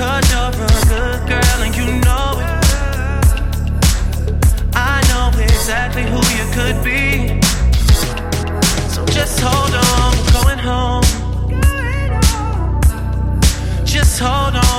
Cause you're a good girl and you know it. I know exactly who you could be. So just hold on, I'm going home. Just hold on.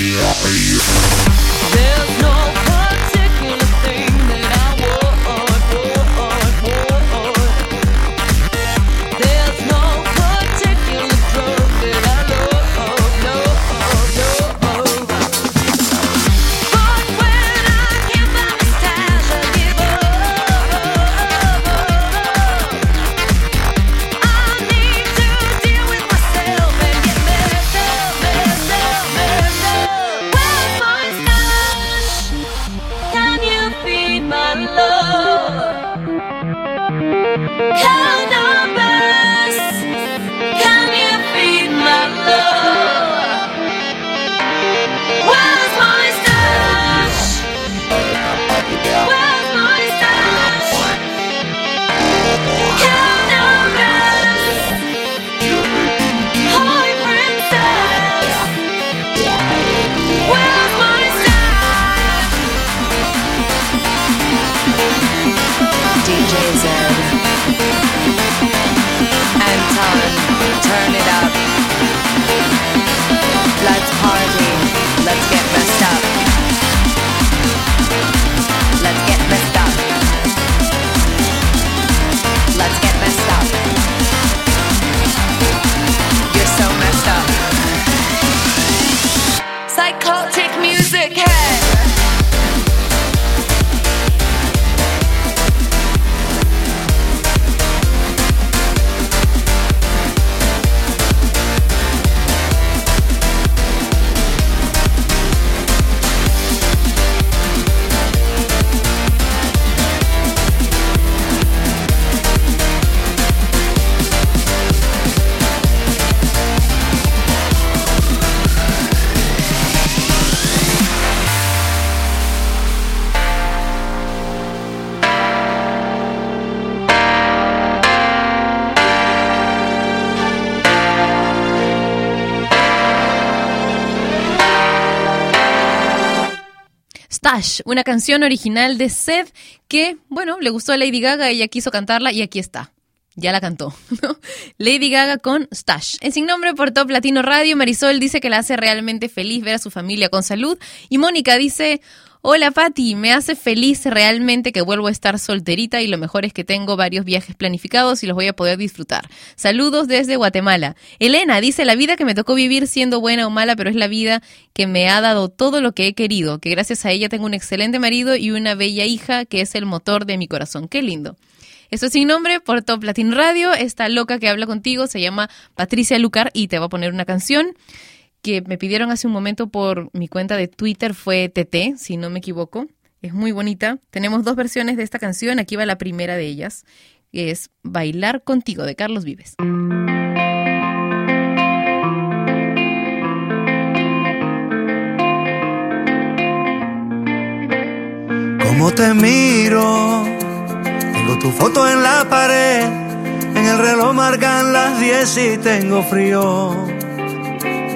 yeah, yeah. Una canción original de Seth que, bueno, le gustó a Lady Gaga, ella quiso cantarla y aquí está. Ya la cantó. ¿no? Lady Gaga con Stash. En Sin Nombre por Top Latino Radio, Marisol dice que la hace realmente feliz ver a su familia con salud. Y Mónica dice, hola Patti, me hace feliz realmente que vuelvo a estar solterita y lo mejor es que tengo varios viajes planificados y los voy a poder disfrutar. Saludos desde Guatemala. Elena dice, la vida que me tocó vivir siendo buena o mala, pero es la vida que me ha dado todo lo que he querido, que gracias a ella tengo un excelente marido y una bella hija que es el motor de mi corazón. Qué lindo. Esto es sin nombre por Top Latin Radio. Esta loca que habla contigo se llama Patricia Lucar y te va a poner una canción que me pidieron hace un momento por mi cuenta de Twitter. Fue TT, si no me equivoco. Es muy bonita. Tenemos dos versiones de esta canción. Aquí va la primera de ellas, es Bailar contigo de Carlos Vives. Cómo te miro, tengo tu foto en la pared, en el reloj marcan las 10 y tengo frío.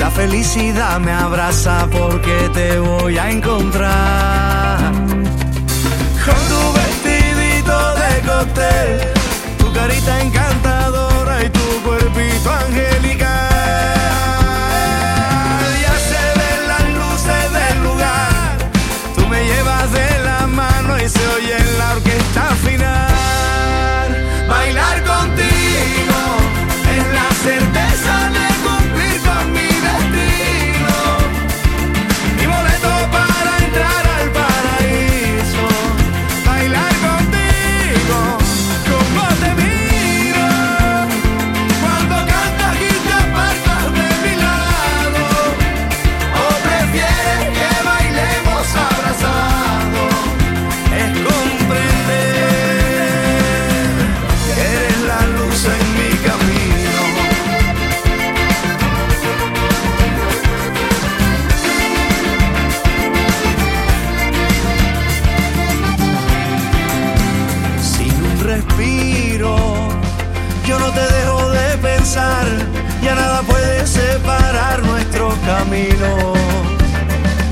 La felicidad me abraza porque te voy a encontrar. Con tu vestidito de cóctel, tu carita encantadora y tu cuerpito angelical. Ya se ven las luces del lugar, tú me llevas de la mano y se oye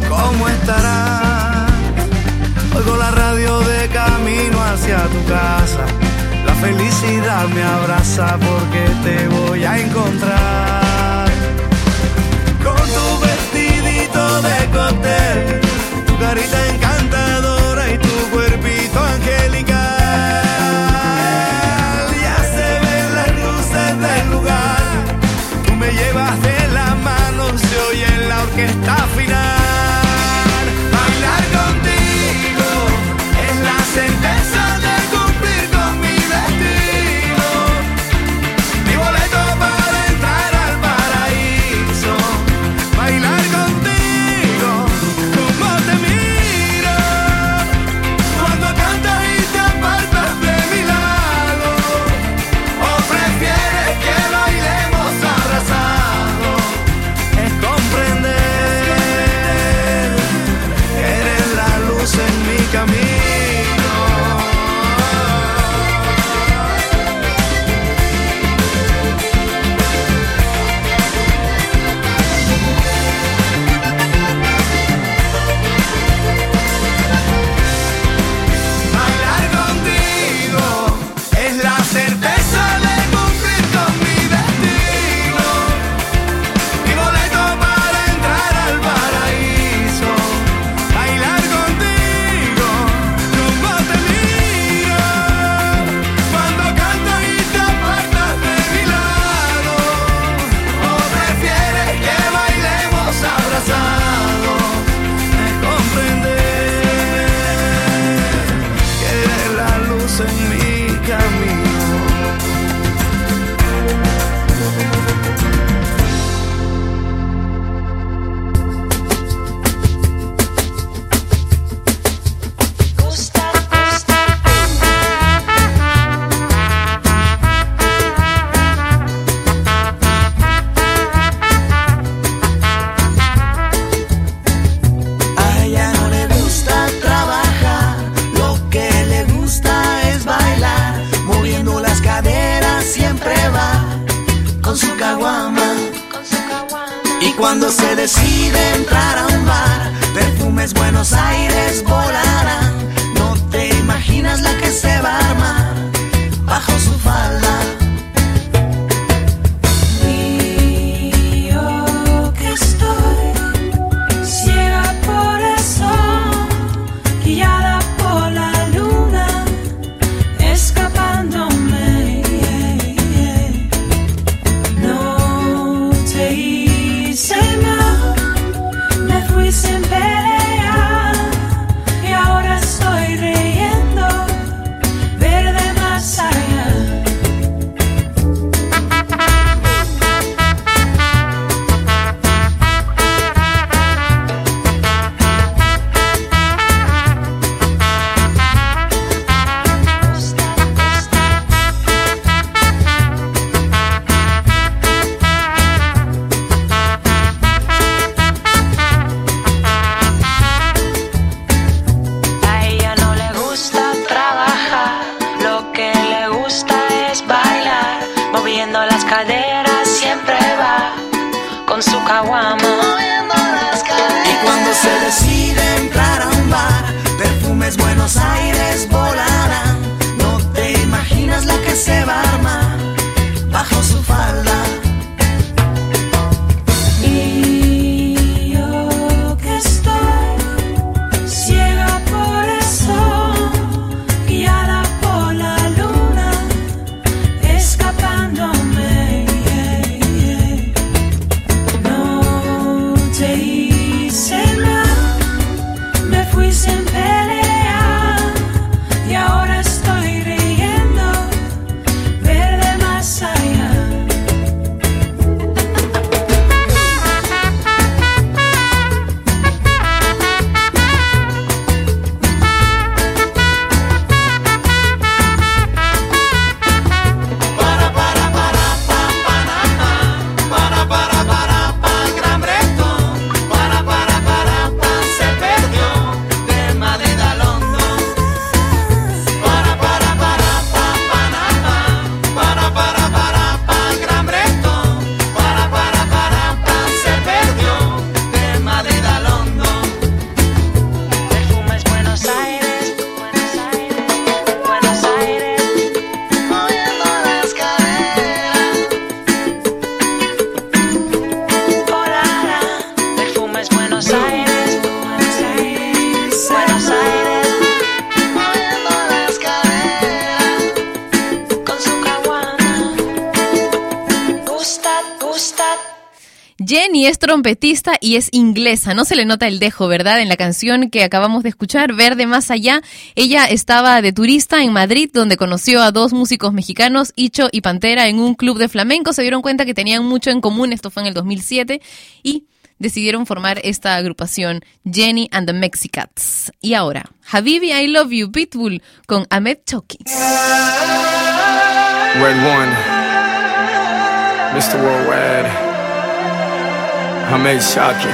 ¿Cómo estarás? Oigo la radio de camino hacia tu casa. La felicidad me abraza porque te voy a encontrar. Con tu vestidito de cóctel, tu carita en apertava e tá y es inglesa. No se le nota el dejo, ¿verdad? En la canción que acabamos de escuchar, Verde Más Allá, ella estaba de turista en Madrid, donde conoció a dos músicos mexicanos, Icho y Pantera, en un club de flamenco. Se dieron cuenta que tenían mucho en común, esto fue en el 2007, y decidieron formar esta agrupación, Jenny and the Mexicats. Y ahora, Habibi, I Love You, Pitbull, con Ahmed Choki. Red One, Mr. Worldwide, Hamed Shaki.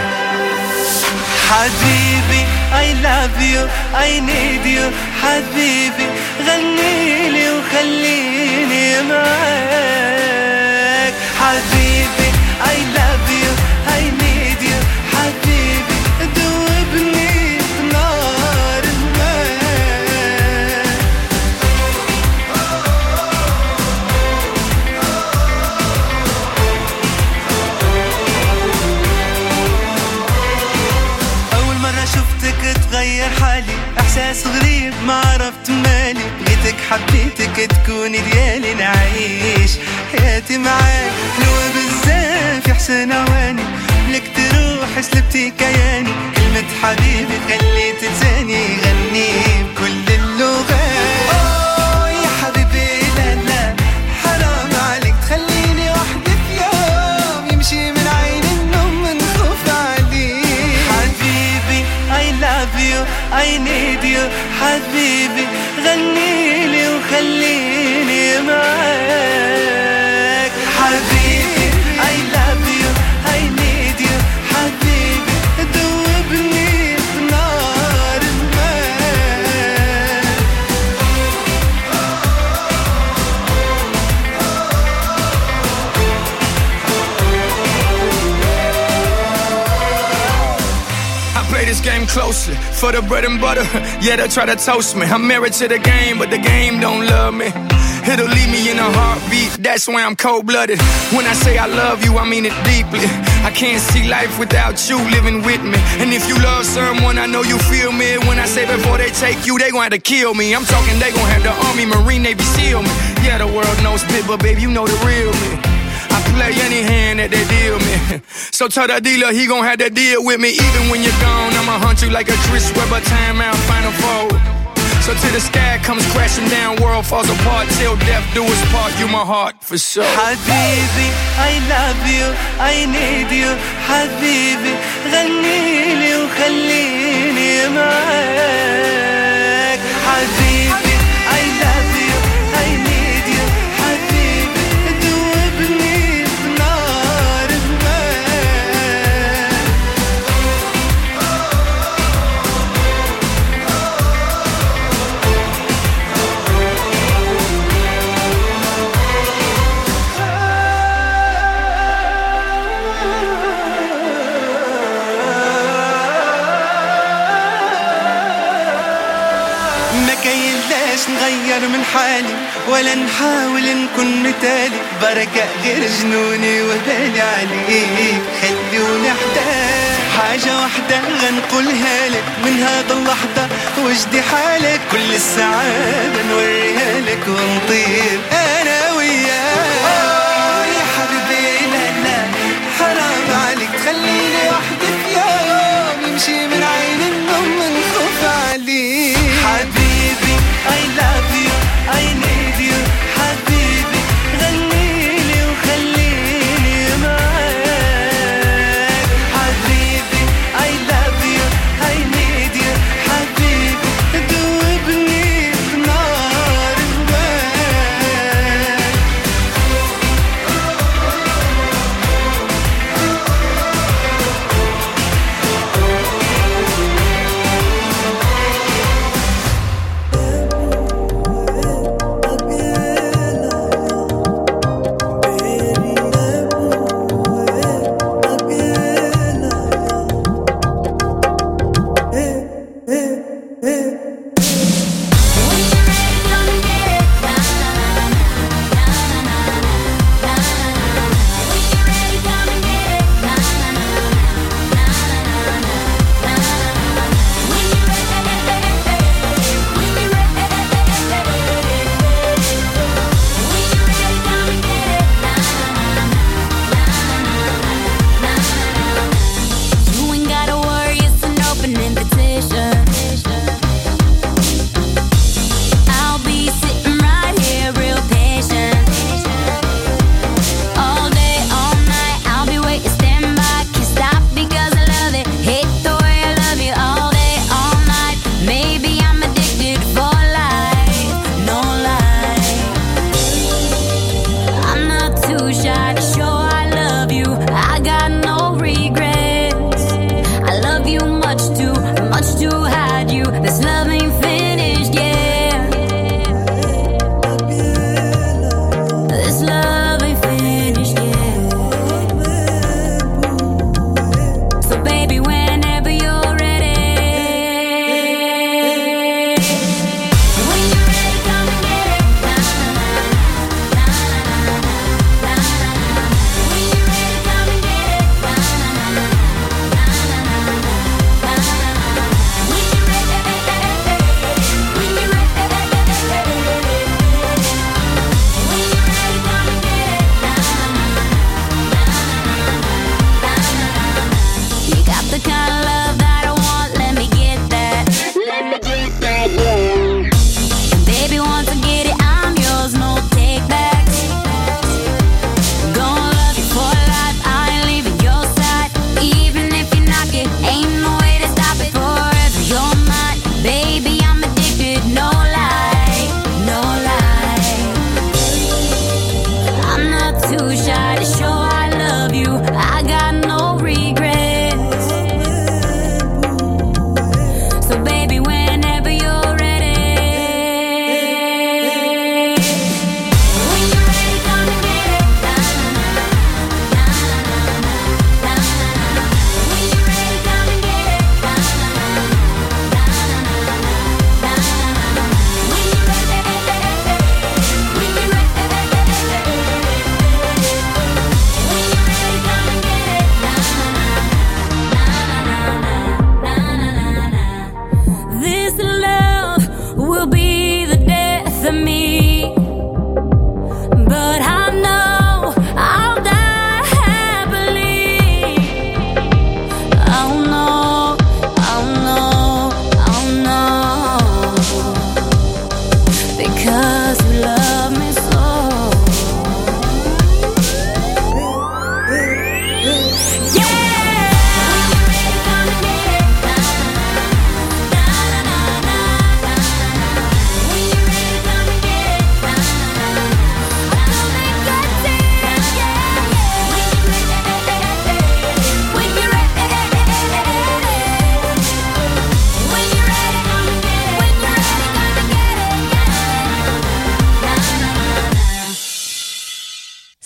حبيبي I love you I need you حبيبي غنيلي وخليني معاك حبيبي إحساس غريب ما عرفت مالي. بغيتك حبيتك تكوني ديالي نعيش. حياتي معاك حلوة بزاف يا حسن عواني لك تروح سلبتي كياني. كلمة حبيبي خليت لساني يغني بكل ಅಲ್ಲಿ for the bread and butter. Yeah, they try to toast me. I'm married to the game, but the game don't love me. It'll leave me in a heartbeat. That's why I'm cold blooded. When I say I love you, I mean it deeply. I can't see life without you living with me. And if you love someone, I know you feel me. When I say before they take you, they gon' have to kill me. I'm talking, they gon' have the Army, Marine, Navy, SEAL me. Yeah, the world knows spit, but baby, you know the real me I play any hand that they deal me. So tell the dealer he gon' have to deal with me. Even when you're gone, I'ma hunt you like a Chris Webber timeout final four. So till the sky comes crashing down, world falls apart, till death do us part. You my heart for sure. حبيبي I love you I need you حبيبي غنيلي وخليني معاك نغير من حالي ولا نحاول نكون مثالي. بركة غير جنوني وبالي عليك خلوني احداك حاجة واحدة غنقولها لك. من هذا اللحظة وجدي حالك. كل السعادة نوريها لك ونطير أنا وياك. في يوم من عين النوم من خوف عليك. حبيبي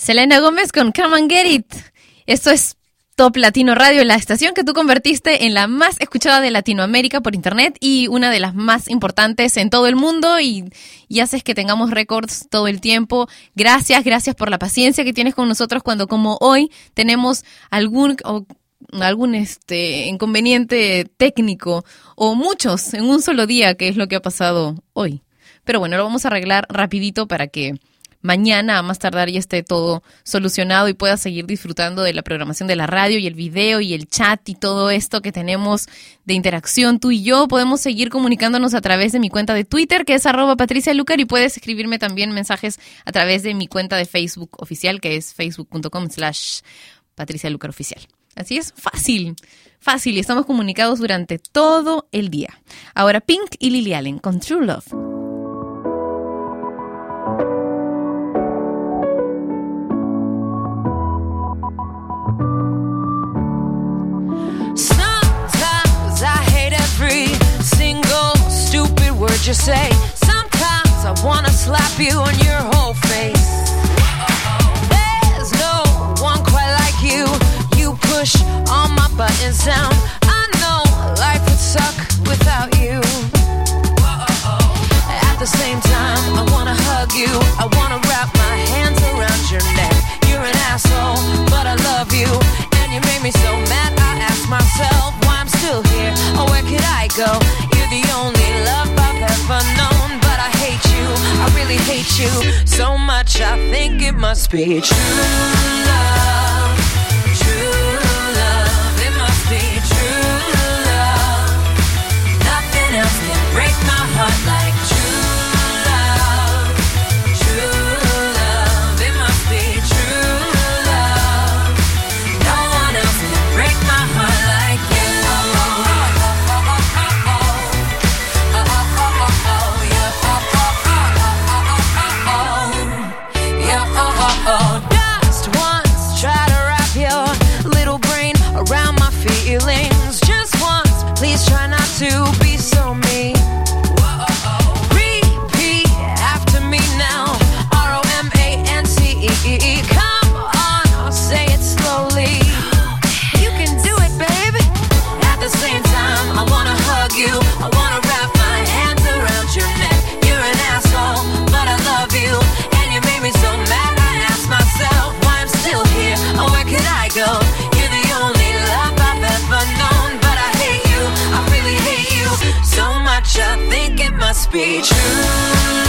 Selena Gómez con Come and Get It. Esto es Top Latino Radio, la estación que tú convertiste en la más escuchada de Latinoamérica por internet y una de las más importantes en todo el mundo y, y haces que tengamos récords todo el tiempo. Gracias, gracias por la paciencia que tienes con nosotros cuando como hoy tenemos algún o algún este inconveniente técnico o muchos en un solo día, que es lo que ha pasado hoy. Pero bueno, lo vamos a arreglar rapidito para que mañana a más tardar ya esté todo solucionado y puedas seguir disfrutando de la programación de la radio y el video y el chat y todo esto que tenemos de interacción tú y yo. Podemos seguir comunicándonos a través de mi cuenta de Twitter que es arroba Patricia Lucar y puedes escribirme también mensajes a través de mi cuenta de Facebook oficial que es facebook.com slash Patricia Lucar Oficial. Así es, fácil, fácil y estamos comunicados durante todo el día. Ahora Pink y Lily Allen con True Love. Word you say. Sometimes I wanna slap you on your whole face. There's no one quite like you. You push all my buttons down. I know life would suck without you. At the same time, I wanna hug you. I wanna wrap my hands around your neck. You're an asshole, but I love you. And you made me so mad, I ask myself why I'm still here. Or where could I go? Really hate you so much. I think it must be true love. True love, must be true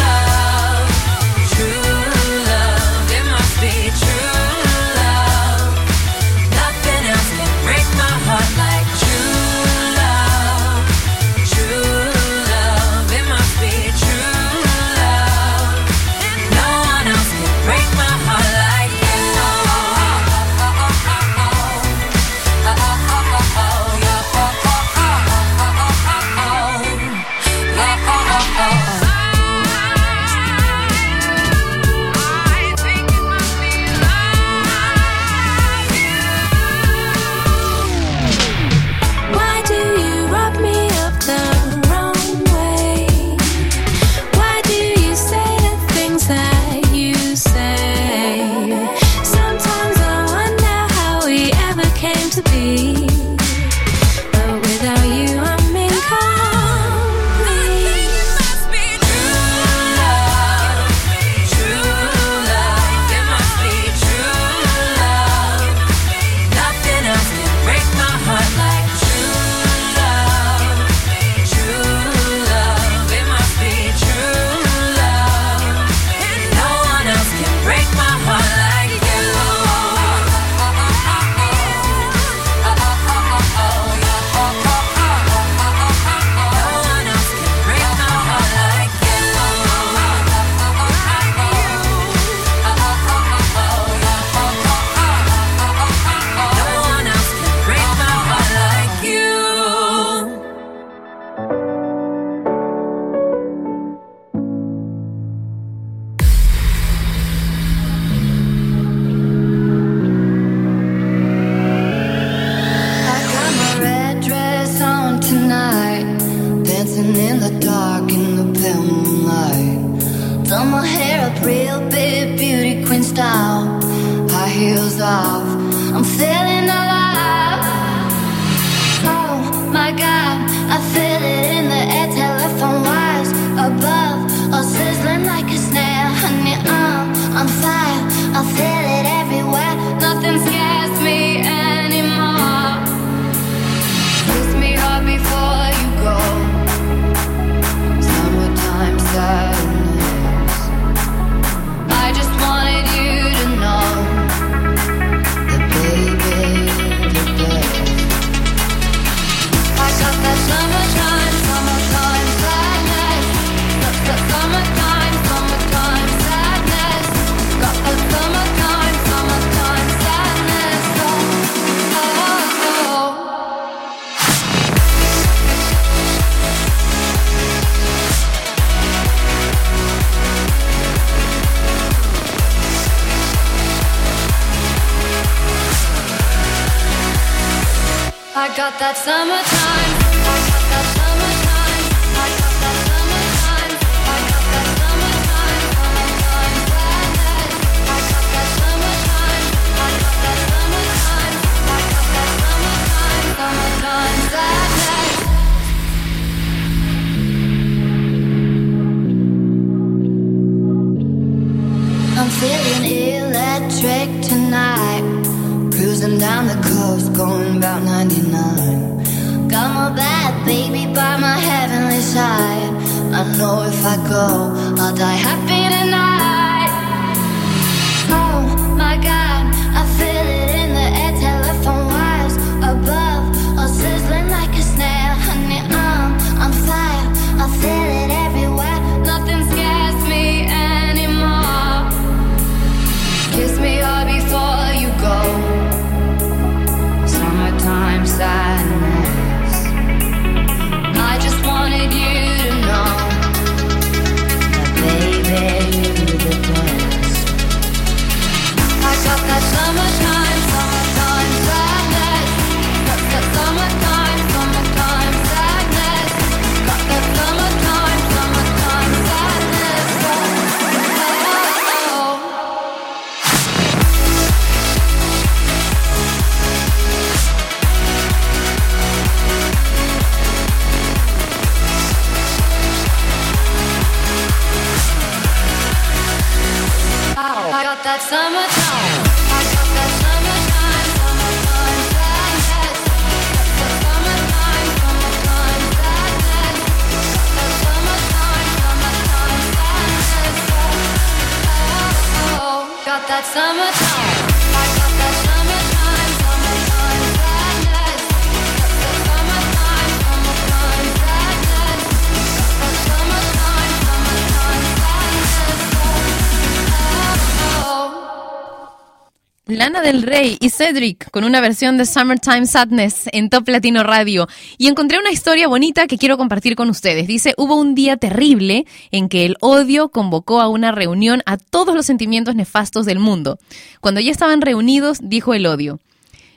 del Rey y Cedric con una versión de Summertime Sadness en Top Latino Radio. Y encontré una historia bonita que quiero compartir con ustedes. Dice, hubo un día terrible en que el odio convocó a una reunión a todos los sentimientos nefastos del mundo. Cuando ya estaban reunidos, dijo el odio,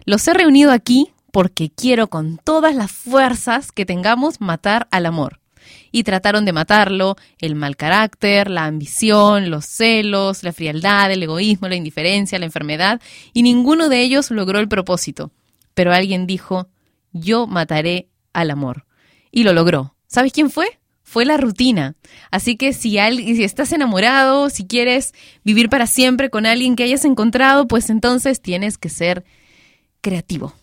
los he reunido aquí porque quiero con todas las fuerzas que tengamos matar al amor y trataron de matarlo, el mal carácter, la ambición, los celos, la frialdad, el egoísmo, la indiferencia, la enfermedad, y ninguno de ellos logró el propósito. Pero alguien dijo, yo mataré al amor. Y lo logró. ¿Sabes quién fue? Fue la rutina. Así que si, al- si estás enamorado, si quieres vivir para siempre con alguien que hayas encontrado, pues entonces tienes que ser creativo.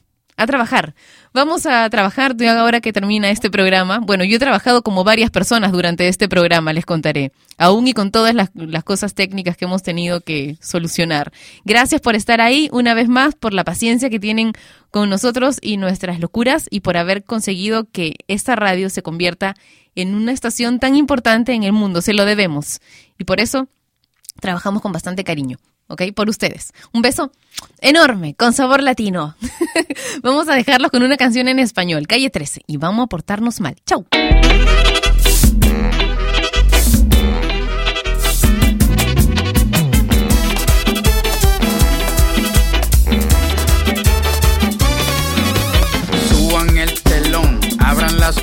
A trabajar. Vamos a trabajar ahora que termina este programa. Bueno, yo he trabajado como varias personas durante este programa, les contaré. Aún y con todas las cosas técnicas que hemos tenido que solucionar. Gracias por estar ahí una vez más, por la paciencia que tienen con nosotros y nuestras locuras y por haber conseguido que esta radio se convierta en una estación tan importante en el mundo. Se lo debemos. Y por eso trabajamos con bastante cariño. ¿Ok? Por ustedes. Un beso enorme, con sabor latino. vamos a dejarlos con una canción en español, Calle 13, y vamos a portarnos mal. Chau.